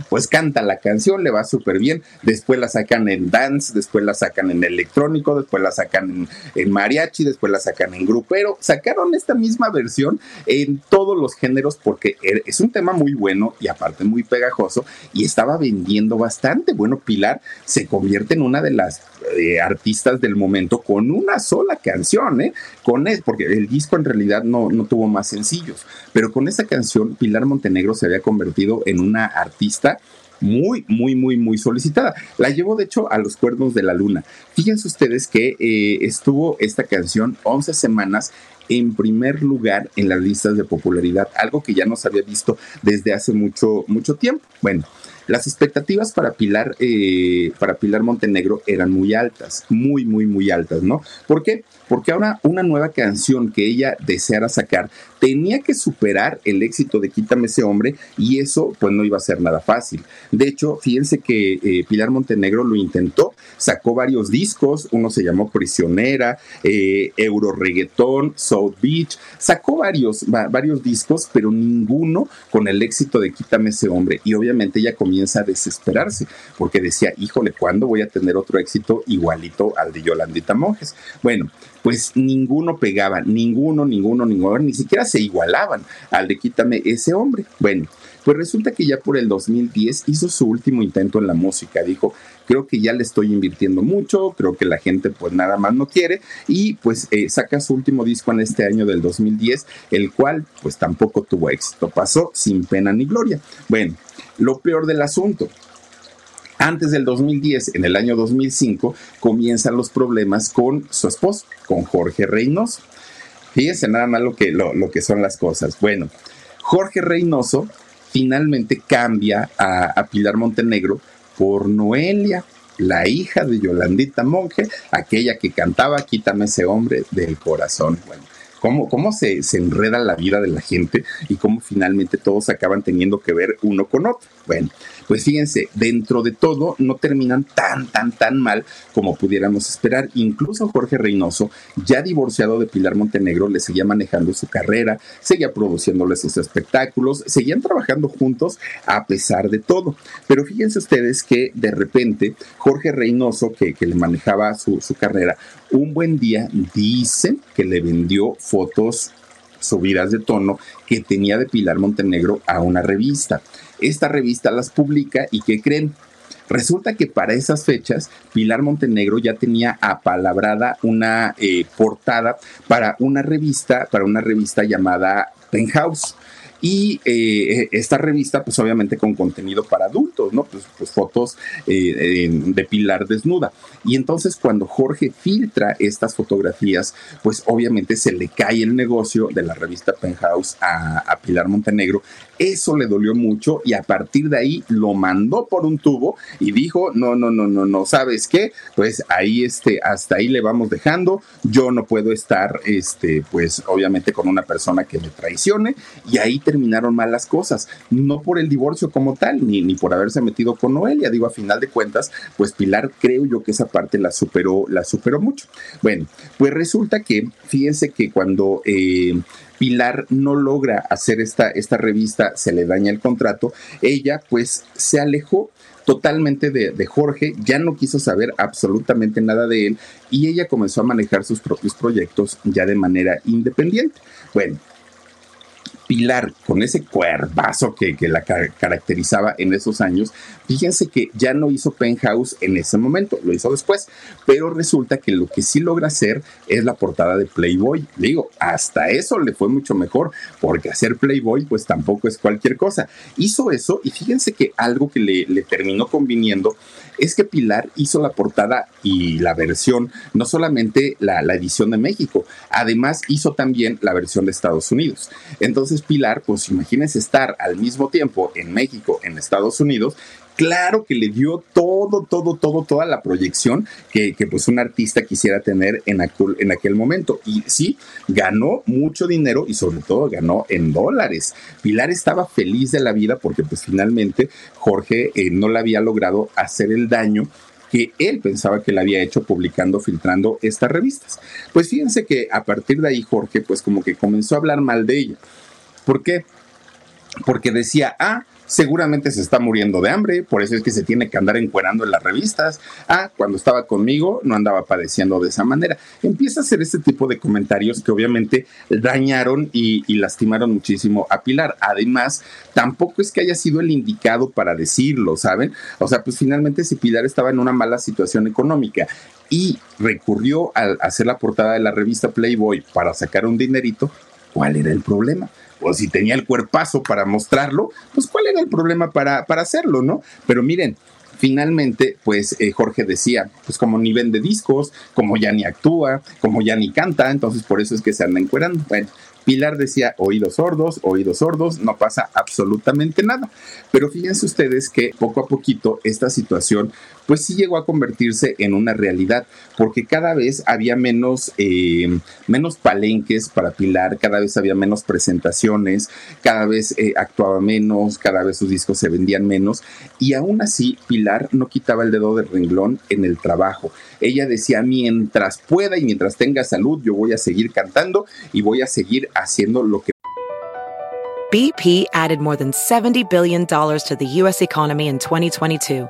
Pues canta la canción, le va súper bien, después la sacan en dance, después la sacan en electrónico, después la sacan en, mariachi, después la sacan en grupero, sacaron esta misma versión en todos los géneros porque er, es un tema muy bueno y aparte muy pegajoso y estaba vendiendo bastante. Bueno, Pilar se convierte en una de las eh, artistas del momento con una sola canción, ¿eh? Con él, porque el disco en realidad no, no tuvo más sencillos, pero con esa canción Pilar Montenegro se había convertido en una artista muy, muy, muy, muy solicitada. La llevó, de hecho, a los cuernos de la luna. Fíjense ustedes que eh, estuvo esta canción 11 semanas en primer lugar en las listas de popularidad, algo que ya no se había visto desde hace mucho, mucho tiempo. Bueno, las expectativas para Pilar, eh, para Pilar Montenegro eran muy altas, muy, muy, muy altas, ¿no? ¿Por qué? Porque ahora una nueva canción que ella deseara sacar tenía que superar el éxito de Quítame ese hombre y eso pues no iba a ser nada fácil. De hecho, fíjense que eh, Pilar Montenegro lo intentó, sacó varios discos, uno se llamó Prisionera, eh, Euro South Beach, sacó varios, varios discos, pero ninguno con el éxito de Quítame ese hombre. Y obviamente ella comienza a desesperarse porque decía, híjole, ¿cuándo voy a tener otro éxito igualito al de Yolandita Monjes? Bueno, pues ninguno pegaba, ninguno, ninguno, ninguno, ni siquiera se igualaban al de Quítame ese hombre. Bueno, pues resulta que ya por el 2010 hizo su último intento en la música. Dijo, creo que ya le estoy invirtiendo mucho, creo que la gente pues nada más no quiere y pues eh, saca su último disco en este año del 2010, el cual pues tampoco tuvo éxito. Pasó sin pena ni gloria. Bueno, lo peor del asunto Antes del 2010, en el año 2005, comienzan los problemas con su esposo, con Jorge Reynoso. Fíjense nada más lo que, lo, que son las cosas. Bueno, Jorge Reynoso finalmente cambia a, Pilar Montenegro por Noelia, la hija de Yolandita Monje, aquella que cantaba Quítame ese hombre del corazón. Bueno, cómo, cómo se, se, enreda la vida de la gente y cómo finalmente todos acaban teniendo que ver uno con otro. Bueno, pues fíjense, dentro de todo no terminan tan, tan, tan mal como pudiéramos esperar. Incluso Jorge Reynoso, ya divorciado de Pilar Montenegro, le seguía manejando su carrera, seguía produciéndole sus espectáculos, seguían trabajando juntos a pesar de todo. Pero fíjense ustedes que de repente Jorge Reynoso, que, que le manejaba su, su carrera, un buen día dicen que le vendió fotos subidas de tono que tenía de Pilar Montenegro a una revista. Esta revista las publica y ¿qué creen? Resulta que para esas fechas Pilar Montenegro ya tenía apalabrada una eh, portada para una revista, para una revista llamada Penthouse y eh, esta revista, pues obviamente con contenido para adultos, ¿no? Pues, pues fotos eh, de Pilar desnuda. Y entonces cuando Jorge filtra estas fotografías, pues obviamente se le cae el negocio de la revista Penthouse a Pilar Montenegro. Eso le dolió mucho y a partir de ahí lo mandó por un tubo y dijo, no, no, no, no, no, ¿sabes qué? Pues ahí, este, hasta ahí le vamos dejando. Yo no puedo estar, este, pues obviamente con una persona que me traicione y ahí terminaron mal las cosas, no por el divorcio como tal, ni, ni por haberse metido con Noelia, digo, a final de cuentas, pues Pilar creo yo que esa parte la superó, la superó mucho. Bueno, pues resulta que, fíjense que cuando eh, Pilar no logra hacer esta, esta revista, se le daña el contrato, ella pues se alejó totalmente de, de, Jorge, ya no quiso saber absolutamente nada de él y ella comenzó a manejar sus propios proyectos ya de manera independiente. Bueno, Pilar, con ese cuervazo que, que la caracterizaba en esos años, fíjense que ya no hizo Penthouse en ese momento, lo hizo después, pero resulta que lo que sí logra hacer es la portada de Playboy. Digo, hasta eso le fue mucho mejor, porque hacer Playboy pues tampoco es cualquier cosa. Hizo eso y fíjense que algo que le, le terminó conviniendo es que Pilar hizo la portada y la versión, no solamente la, la, edición de México, además hizo también la versión de Estados Unidos. Entonces Pilar, pues imagínense estar al mismo tiempo en México, en Estados Unidos, claro que le dio todo, todo, todo, toda la proyección que, pues un artista quisiera tener en aquel, en aquel momento. Y sí, ganó mucho dinero y sobre todo ganó en dólares. Pilar estaba feliz de la vida porque pues finalmente Jorge eh, no le había logrado hacer el daño que él pensaba que le había hecho publicando, filtrando estas revistas. Pues fíjense que a partir de ahí Jorge pues como que comenzó a hablar mal de ella. ¿Por qué? Porque decía, ah, seguramente se está muriendo de hambre, por eso es que se tiene que andar encuerando en las revistas. Ah, cuando estaba conmigo no andaba padeciendo de esa manera. Empieza a hacer este tipo de comentarios que obviamente dañaron y, y, lastimaron muchísimo a Pilar. Además, tampoco es que haya sido el indicado para decirlo, ¿saben? O sea, pues finalmente si Pilar estaba en una mala situación económica y recurrió a hacer la portada de la revista Playboy para sacar un dinerito, ¿cuál era el problema? O si tenía el cuerpazo para mostrarlo, pues cuál era el problema para, para hacerlo, ¿no? Pero miren, finalmente, pues eh, Jorge decía, pues como ni vende discos, como ya ni actúa, como ya ni canta, entonces por eso es que se anda encuerando. Pilar decía oídos sordos, oídos sordos, no pasa absolutamente nada. Pero fíjense ustedes que poco a poquito esta situación pues sí llegó a convertirse en una realidad, porque cada vez había menos, eh, menos palenques para Pilar, cada vez había menos presentaciones, cada vez eh, actuaba menos, cada vez sus discos se vendían menos, y aún así Pilar no quitaba el dedo de renglón en el trabajo. Ella decía, mientras pueda y mientras tenga salud, yo voy a seguir cantando y voy a seguir haciendo lo que BP added more than $70 billion to the U.S. economy in 2022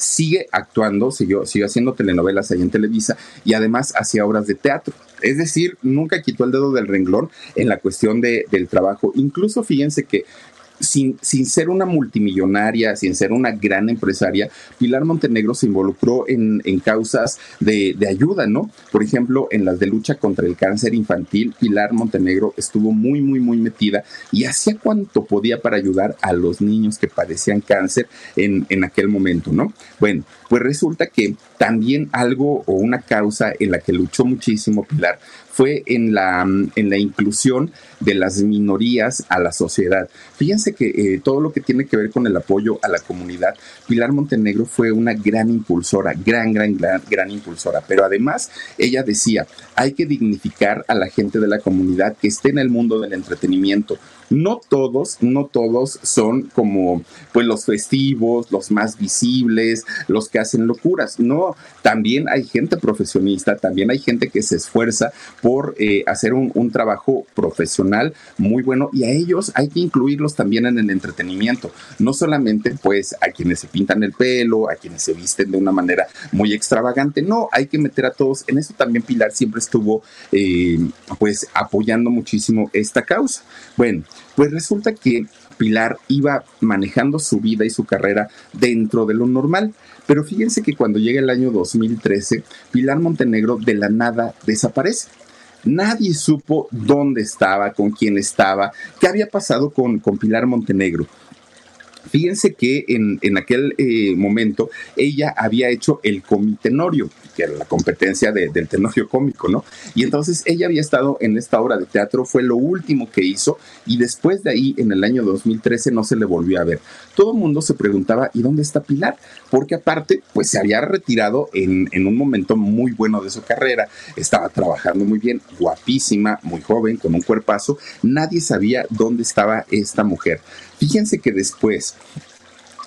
Sigue actuando, siguió, sigue haciendo telenovelas ahí en Televisa y además hacía obras de teatro. Es decir, nunca quitó el dedo del renglón en la cuestión de, del trabajo. Incluso fíjense que sin, sin, ser una multimillonaria, sin ser una gran empresaria, Pilar Montenegro se involucró en, en causas de, de, ayuda, ¿no? Por ejemplo, en las de lucha contra el cáncer infantil, Pilar Montenegro estuvo muy, muy, muy metida y hacía cuanto podía para ayudar a los niños que padecían cáncer en, en aquel momento, ¿no? Bueno, pues resulta que también algo o una causa en la que luchó muchísimo Pilar fue en la, en la inclusión de las minorías a la sociedad. Fíjense que eh, todo lo que tiene que ver con el apoyo a la comunidad, Pilar Montenegro fue una gran impulsora, gran, gran, gran, gran impulsora. Pero además, ella decía, hay que dignificar a la gente de la comunidad que esté en el mundo del entretenimiento no todos, no todos son como pues los festivos, los más visibles, los que hacen locuras. No, también hay gente profesionista, también hay gente que se esfuerza por eh, hacer un, un, trabajo profesional muy bueno y a ellos hay que incluirlos también en el entretenimiento. No solamente pues a quienes se pintan el pelo, a quienes se visten de una manera muy extravagante, no, hay que meter a todos. En eso también Pilar siempre estuvo eh, pues apoyando muchísimo esta causa. Bueno, pues resulta que Pilar iba manejando su vida y su carrera dentro de lo normal. Pero fíjense que cuando llega el año 2013, Pilar Montenegro de la nada desaparece. Nadie supo dónde estaba, con quién estaba, qué había pasado con, con Pilar Montenegro. Fíjense que en, en aquel eh, momento ella había hecho el comitenorio, que era la competencia de, del tenorio cómico, ¿no? Y entonces ella había estado en esta obra de teatro, fue lo último que hizo, y después de ahí, en el año 2013, no se le volvió a ver. Todo el mundo se preguntaba, ¿y dónde está Pilar? Porque aparte, pues se había retirado en, en un momento muy bueno de su carrera, estaba trabajando muy bien, guapísima, muy joven, con un cuerpazo, nadie sabía dónde estaba esta mujer. Fíjense que después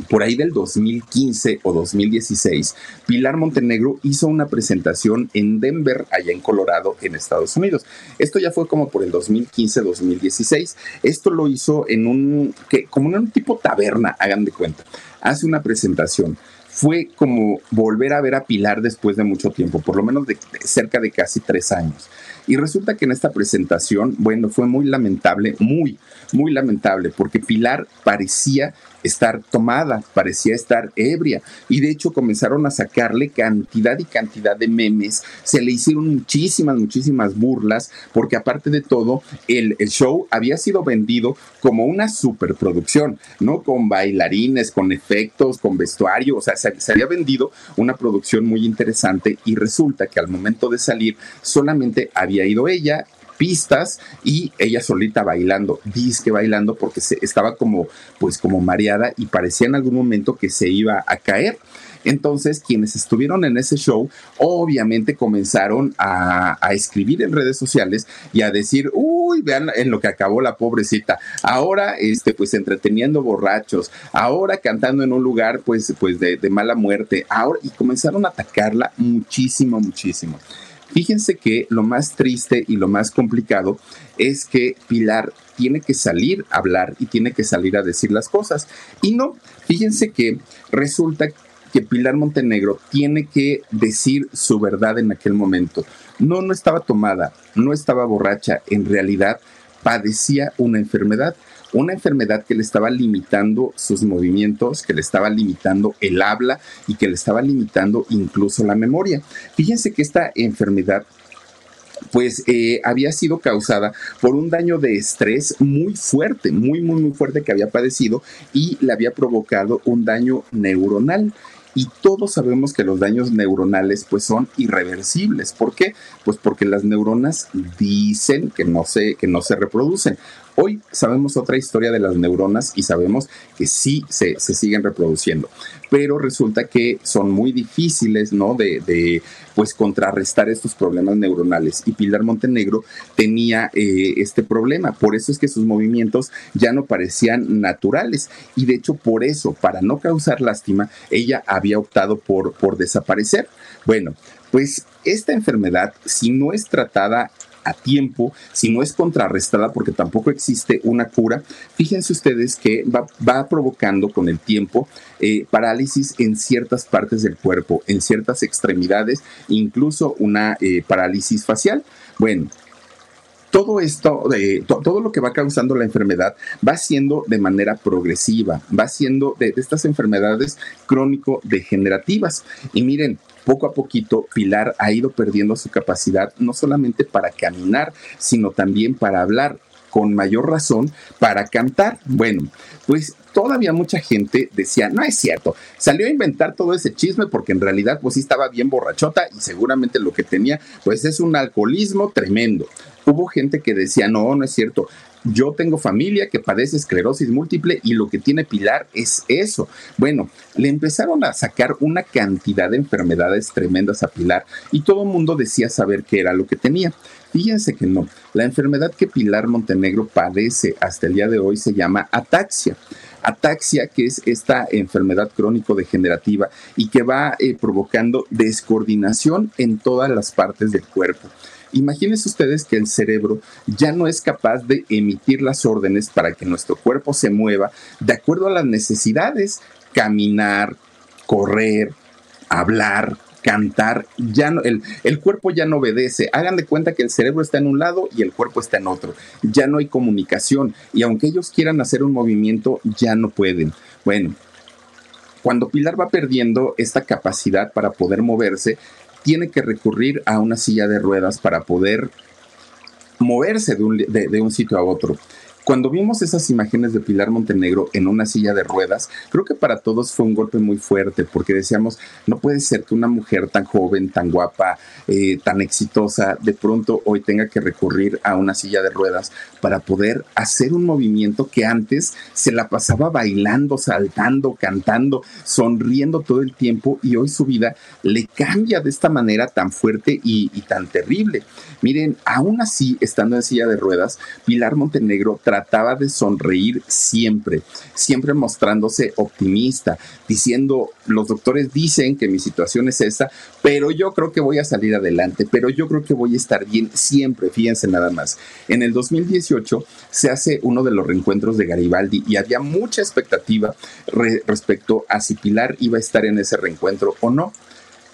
por ahí del 2015 o 2016, Pilar Montenegro hizo una presentación en Denver, allá en Colorado, en Estados Unidos. Esto ya fue como por el 2015-2016. Esto lo hizo en un, que, como en un tipo taberna, hagan de cuenta. Hace una presentación fue como volver a ver a Pilar después de mucho tiempo, por lo menos de cerca de casi tres años. Y resulta que en esta presentación, bueno, fue muy lamentable, muy, muy lamentable, porque Pilar parecía estar tomada, parecía estar ebria. Y de hecho comenzaron a sacarle cantidad y cantidad de memes. Se le hicieron muchísimas, muchísimas burlas, porque aparte de todo, el, el show había sido vendido como una superproducción, ¿no? Con bailarines, con efectos, con vestuario. O sea, se, se había vendido una producción muy interesante y resulta que al momento de salir solamente había ido ella pistas y ella solita bailando, disque bailando porque se, estaba como pues como mareada y parecía en algún momento que se iba a caer. Entonces, quienes estuvieron en ese show, obviamente comenzaron a, escribir en redes sociales y a decir, uy, vean en lo que acabó la pobrecita. Ahora, este, pues entreteniendo borrachos, ahora cantando en un lugar, pues, pues de, de mala muerte, ahora, y comenzaron a atacarla muchísimo, muchísimo. Fíjense que lo más triste y lo más complicado es que Pilar tiene que salir a hablar y tiene que salir a decir las cosas. Y no, fíjense que resulta que Pilar Montenegro tiene que decir su verdad en aquel momento. No, no estaba tomada, no estaba borracha, en realidad padecía una enfermedad una enfermedad que le estaba limitando sus movimientos, que le estaba limitando el habla y que le estaba limitando incluso la memoria. Fíjense que esta enfermedad pues eh, había sido causada por un daño de estrés muy fuerte, muy, muy, muy fuerte que había padecido y le había provocado un daño neuronal. Y todos sabemos que los daños neuronales pues son irreversibles. ¿Por qué? Pues porque las neuronas dicen que no se, que no se reproducen. Hoy sabemos otra historia de las neuronas y sabemos que sí se, se siguen reproduciendo, pero resulta que son muy difíciles, ¿no? De, de pues contrarrestar estos problemas neuronales. Y Pilar Montenegro tenía eh, este problema, por eso es que sus movimientos ya no parecían naturales. Y de hecho, por eso, para no causar lástima, ella había optado por, por desaparecer. Bueno, pues esta enfermedad, si no es tratada a tiempo, si no es contrarrestada, porque tampoco existe una cura, fíjense ustedes que va, provocando con el tiempo eh, parálisis en ciertas partes del cuerpo, en ciertas extremidades, incluso una eh, parálisis facial. Bueno, todo esto, de, todo lo que va causando la enfermedad va siendo de manera progresiva, va siendo de, de estas enfermedades crónico-degenerativas. Y miren, poco a poquito Pilar ha ido perdiendo su capacidad no solamente para caminar, sino también para hablar con mayor razón para cantar. Bueno, pues todavía mucha gente decía, no es cierto, salió a inventar todo ese chisme porque en realidad pues sí estaba bien borrachota y seguramente lo que tenía pues es un alcoholismo tremendo. Hubo gente que decía, no, no es cierto, yo tengo familia que padece esclerosis múltiple y lo que tiene Pilar es eso. Bueno, le empezaron a sacar una cantidad de enfermedades tremendas a Pilar y todo el mundo decía saber qué era lo que tenía. Fíjense que no, la enfermedad que Pilar Montenegro padece hasta el día de hoy se llama ataxia. Ataxia, que es esta enfermedad crónico-degenerativa y que va eh, provocando descoordinación en todas las partes del cuerpo. Imagínense ustedes que el cerebro ya no es capaz de emitir las órdenes para que nuestro cuerpo se mueva de acuerdo a las necesidades, caminar, correr, hablar, cantar, ya no, el, el, cuerpo ya no obedece. Hagan de cuenta que el cerebro está en un lado y el cuerpo está en otro. Ya no hay comunicación y aunque ellos quieran hacer un movimiento, ya no pueden. Bueno, cuando Pilar va perdiendo esta capacidad para poder moverse, tiene que recurrir a una silla de ruedas para poder moverse de un, de un sitio a otro. Cuando vimos esas imágenes de Pilar Montenegro en una silla de ruedas, creo que para todos fue un golpe muy fuerte porque decíamos, no puede ser que una mujer tan joven, tan guapa, eh, tan exitosa, de pronto hoy tenga que recurrir a una silla de ruedas para poder hacer un movimiento que antes se la pasaba bailando, saltando, cantando, sonriendo todo el tiempo y hoy su vida le cambia de esta manera tan fuerte y, y tan terrible. Miren, aún así, estando en silla de ruedas, Pilar Montenegro trataba de sonreír siempre, siempre mostrándose optimista, diciendo, los doctores dicen que mi situación es esa, pero yo creo que voy a salir adelante, pero yo creo que voy a estar bien siempre, fíjense nada más. En el 2018 se hace uno de los reencuentros de Garibaldi y había mucha expectativa respecto a si Pilar iba a estar en ese reencuentro o no.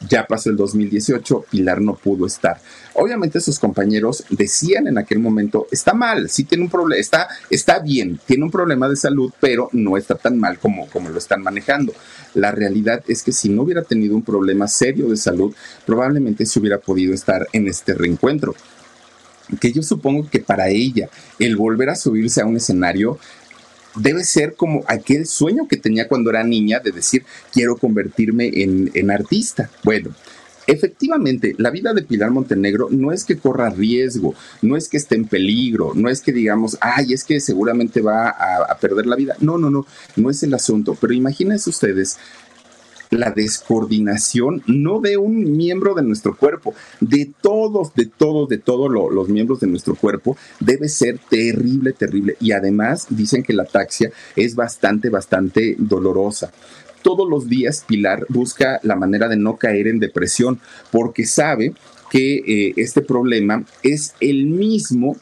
Ya pasó el 2018, Pilar no pudo estar. Obviamente sus compañeros decían en aquel momento, está mal, sí tiene un problema, está, está bien, tiene un problema de salud, pero no está tan mal como, como lo están manejando. La realidad es que si no hubiera tenido un problema serio de salud, probablemente se hubiera podido estar en este reencuentro que yo supongo que para ella el volver a subirse a un escenario debe ser como aquel sueño que tenía cuando era niña de decir, quiero convertirme en, artista. Bueno, Efectivamente, la vida de Pilar Montenegro no es que corra riesgo, no es que esté en peligro, no es que digamos, ay, es que seguramente va a, a, perder la vida. No, no, no, no es el asunto. Pero imagínense ustedes la descoordinación no de un miembro de nuestro cuerpo, de todos, de todos, de todos los miembros de nuestro cuerpo, debe ser terrible, terrible. Y además dicen que la ataxia es bastante, bastante dolorosa todos los días Pilar busca la manera de no caer en depresión porque sabe que eh, este problema es el mismo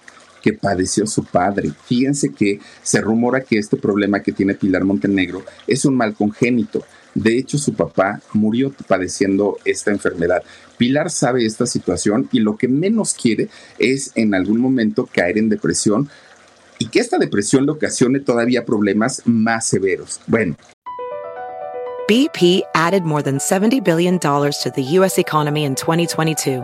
que padeció su padre. Fíjense que se rumora que este problema que tiene Pilar Montenegro es un mal congénito. De hecho, su papá murió padeciendo esta enfermedad. Pilar sabe esta situación y lo que menos quiere es en algún momento caer en depresión y que esta depresión le ocasione todavía problemas más severos. Bueno. BP added more than $70 billion to the U.S. economy in 2022.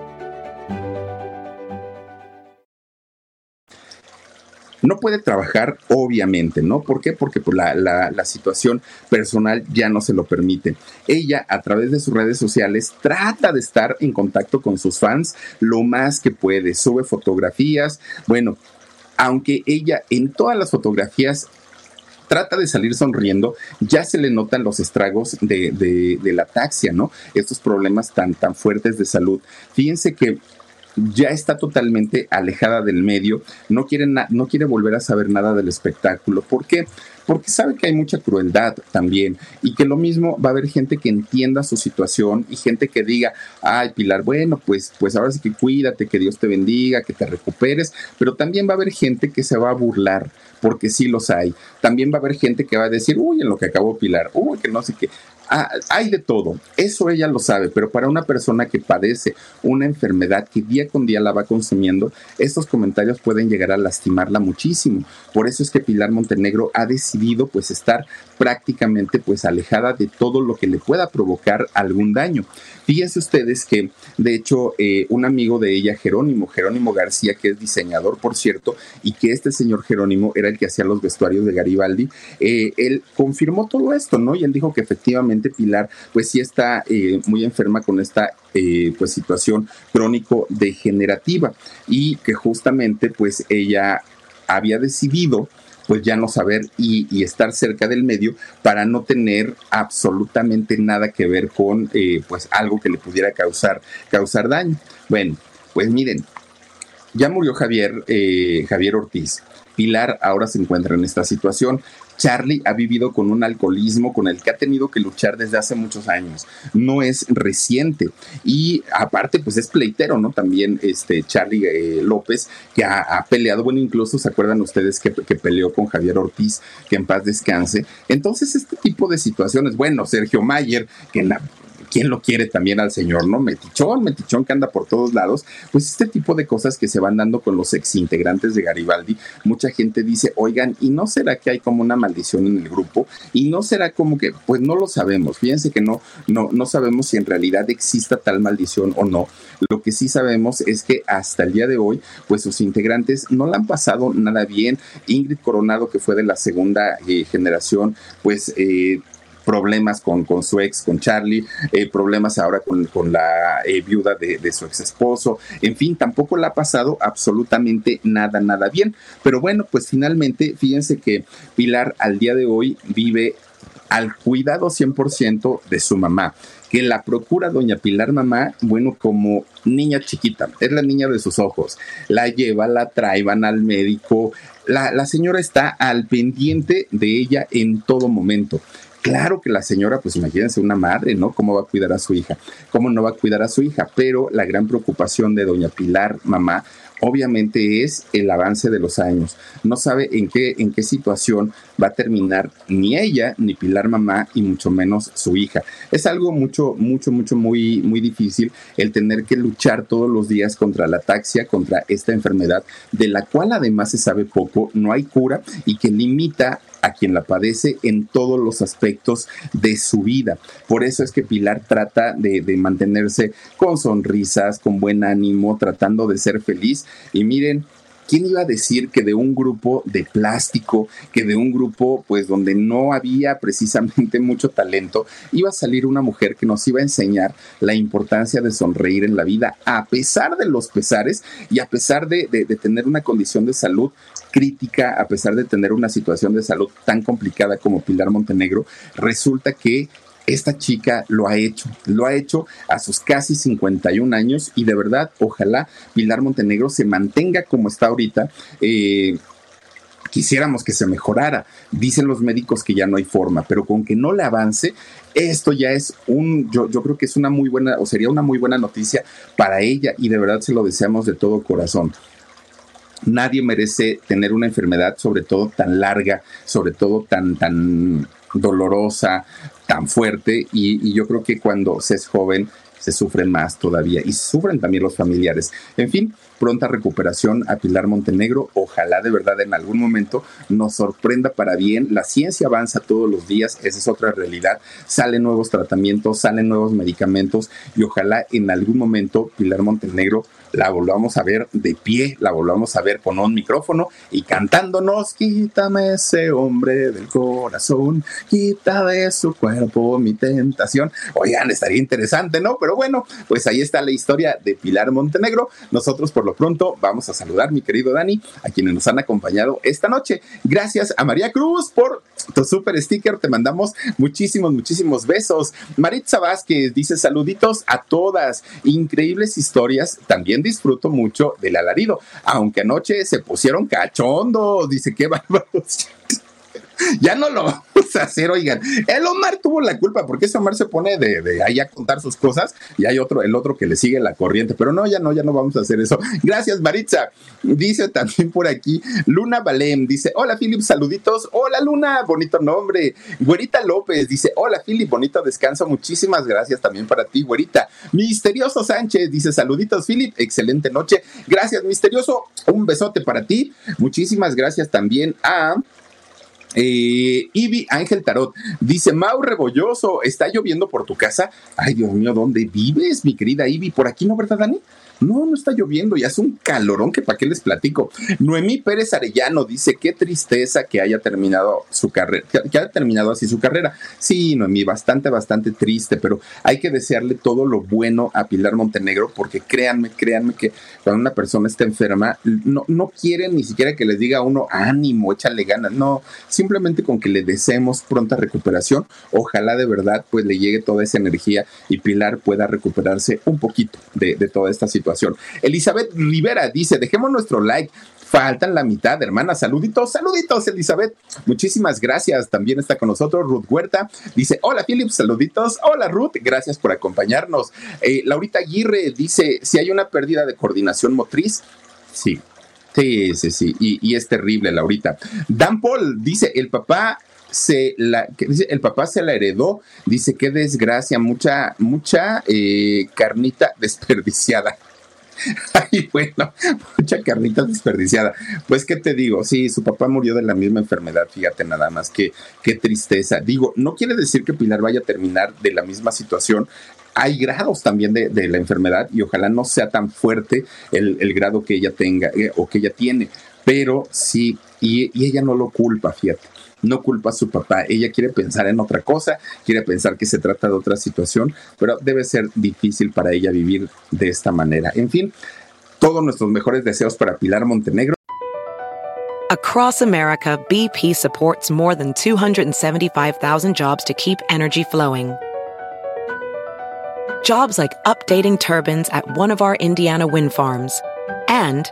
No puede trabajar, obviamente, ¿no? ¿Por qué? Porque pues, la, la, situación personal ya no se lo permite. Ella, a través de sus redes sociales, trata de estar en contacto con sus fans lo más que puede. Sube fotografías. Bueno, aunque ella en todas las fotografías trata de salir sonriendo, ya se le notan los estragos de, de, la taxia, ¿no? Estos problemas tan, tan fuertes de salud. Fíjense que ya está totalmente alejada del medio, no quiere, no quiere volver a saber nada del espectáculo. ¿Por qué? Porque sabe que hay mucha crueldad también y que lo mismo va a haber gente que entienda su situación y gente que diga, ay Pilar, bueno, pues, pues ahora sí que cuídate, que Dios te bendiga, que te recuperes, pero también va a haber gente que se va a burlar, porque sí los hay. También va a haber gente que va a decir, uy, en lo que acabó Pilar, uy, que no sé qué. Ah, hay de todo, eso ella lo sabe, pero para una persona que padece una enfermedad que día con día la va consumiendo, estos comentarios pueden llegar a lastimarla muchísimo. Por eso es que Pilar Montenegro ha decidido pues estar prácticamente pues alejada de todo lo que le pueda provocar algún daño. Fíjense ustedes que, de hecho, eh, un amigo de ella, Jerónimo, Jerónimo García, que es diseñador, por cierto, y que este señor Jerónimo era el que hacía los vestuarios de Garibaldi, eh, él confirmó todo esto, ¿no? Y él dijo que efectivamente Pilar, pues sí está eh, muy enferma con esta pues situación crónico degenerativa y que justamente pues ella había decidido pues ya no saber y, estar cerca del medio para no tener absolutamente nada que ver con eh, pues algo que le pudiera causar, causar daño. Bueno, pues miren, ya murió Javier, eh, Javier Ortiz. Pilar ahora se encuentra en esta situación. Charlie ha vivido con un alcoholismo con el que ha tenido que luchar desde hace muchos años. No es reciente. Y aparte, pues es pleitero, ¿no? También este Charlie eh, López, que ha, peleado, bueno, incluso se acuerdan ustedes que, que, peleó con Javier Ortiz, que en paz descanse. Entonces, este tipo de situaciones, bueno, Sergio Mayer, que en la ¿quién lo quiere también al señor, no? Metichón, metichón que anda por todos lados. Pues este tipo de cosas que se van dando con los ex integrantes de Garibaldi, mucha gente dice, oigan, ¿y no será que hay como una maldición en el grupo? ¿Y no será como que, pues no lo sabemos? Fíjense que no, no, no sabemos si en realidad exista tal maldición o no. Lo que sí sabemos es que hasta el día de hoy, pues sus integrantes no la han pasado nada bien. Ingrid Coronado, que fue de la segunda eh, generación, pues eh, problemas con, con su ex, con Charlie, eh, problemas ahora con, con la eh, viuda de, de, su ex esposo, en fin, tampoco le ha pasado absolutamente nada, nada bien. Pero bueno, pues finalmente, fíjense que Pilar al día de hoy vive al cuidado 100% de su mamá que la procura doña Pilar mamá, bueno, como niña chiquita, es la niña de sus ojos, la lleva, la trae, van al médico, la, la señora está al pendiente de ella en todo momento. Claro que la señora, pues imagínense una madre, ¿no? ¿Cómo va a cuidar a su hija? ¿Cómo no va a cuidar a su hija? Pero la gran preocupación de doña Pilar, mamá, obviamente es el avance de los años. No sabe en qué, en qué situación va a terminar ni ella, ni Pilar mamá, y mucho menos su hija. Es algo mucho, mucho, mucho, muy, muy difícil el tener que luchar todos los días contra la taxia, contra esta enfermedad, de la cual además se sabe poco, no hay cura y que limita a quien la padece en todos los aspectos de su vida. Por eso es que Pilar trata de, mantenerse con sonrisas, con buen ánimo, tratando de ser feliz. Y miren, ¿quién iba a decir que de un grupo de plástico, que de un grupo pues donde no había precisamente (laughs) mucho talento, iba a salir una mujer que nos iba a enseñar la importancia de sonreír en la vida a pesar de los pesares y a pesar de tener una condición de salud crítica, a pesar de tener una situación de salud tan complicada como Pilar Montenegro, resulta que esta chica lo ha hecho, lo ha hecho a sus casi 51 años y de verdad, ojalá Pilar Montenegro se mantenga como está ahorita. Eh, quisiéramos que se mejorara. Dicen los médicos que ya no hay forma, pero con que no le avance, esto ya es un, yo, yo creo que es una muy buena, o sería una muy buena noticia para ella y de verdad se lo deseamos de todo corazón. Nadie merece tener una enfermedad, sobre todo tan larga, sobre todo tan, tan dolorosa, tan fuerte. Y, y yo creo que cuando se es joven, se sufre más todavía y sufren también los familiares. En fin, pronta recuperación a Pilar Montenegro. Ojalá de verdad en algún momento nos sorprenda para bien. La ciencia avanza todos los días, esa es otra realidad. Salen nuevos tratamientos, salen nuevos medicamentos y ojalá en algún momento Pilar Montenegro la volvamos a ver de pie, la volvamos a ver con un micrófono y cantándonos, quítame ese hombre del corazón, quita de su cuerpo mi tentación. Oigan, estaría interesante, ¿no? Pero bueno, pues ahí está la historia de Pilar Montenegro. Nosotros por lo pronto vamos a saludar, mi querido Dani, a quienes nos han acompañado esta noche. Gracias a María Cruz por tu super sticker. Te mandamos muchísimos, muchísimos besos. Maritza Vázquez dice saluditos a todas. Increíbles historias. También disfruto mucho del alarido, aunque anoche se pusieron cachondos. Dice, qué (laughs) bárbaros. (laughs) ya no lo vamos a hacer, oigan. El Omar tuvo la culpa, porque ese Omar se pone de, ahí a contar sus cosas y hay otro, el otro que le sigue la corriente. Pero no, ya no, ya no vamos a hacer eso. Gracias, Maritza. Dice también por aquí, Luna Valem, dice, hola Philip, saluditos. Hola Luna, bonito nombre. Güerita López dice, hola Philip, bonito descanso. Muchísimas gracias también para ti, güerita. Misterioso Sánchez dice, saluditos Philip, excelente noche. Gracias, Misterioso. Un besote para ti. Muchísimas gracias también a... Eh, Ivy Ángel Tarot dice: Mau Rebolloso, ¿está lloviendo por tu casa? Ay, Dios mío, ¿dónde vives, mi querida Ivy? Por aquí, ¿no, verdad, Dani? No, no está lloviendo y hace un calorón que para qué les platico. Noemí Pérez Arellano dice, qué tristeza que haya terminado su carrera, que haya terminado así su carrera. Sí, Noemí, bastante, bastante triste, pero hay que desearle todo lo bueno a Pilar Montenegro porque créanme, créanme que cuando una persona está enferma, no, no quieren ni siquiera que les diga a uno, ánimo, échale ganas. No, simplemente con que le deseemos pronta recuperación, ojalá de verdad pues le llegue toda esa energía y Pilar pueda recuperarse un poquito de, de toda esta situación Elizabeth Rivera dice, dejemos nuestro like. Faltan la mitad, hermana. Saluditos, saluditos, Elizabeth. Muchísimas gracias. También está con nosotros Ruth Huerta. Dice, hola, Philip, saluditos. Hola, Ruth. Gracias por acompañarnos. Eh, Laurita Aguirre dice, si hay una pérdida de coordinación motriz, sí. Sí, sí, sí. Y, es terrible, Laurita. Dan Paul dice, el papá se la, dice, el papá se la heredó, dice, qué desgracia, mucha, mucha eh, carnita (laughs) desperdiciada. (laughs) Ay, bueno, mucha carnita desperdiciada. Pues, ¿qué te digo? Sí, su papá murió de la misma enfermedad, fíjate nada más, que qué tristeza. Digo, no quiere decir que Pilar vaya a terminar de la misma situación. Hay grados también de, la enfermedad y ojalá no sea tan fuerte el, grado que ella tenga eh, o que ella tiene, pero sí, y, y ella no lo culpa, fíjate no culpa a su papá, ella quiere pensar en otra cosa, quiere pensar que se trata de otra situación, pero debe ser difícil para ella vivir de esta manera. En fin, todos nuestros mejores deseos para Pilar Montenegro. Across America, BP supports more than 275,000 jobs to keep energy flowing. Jobs like updating turbines at one of our Indiana wind farms and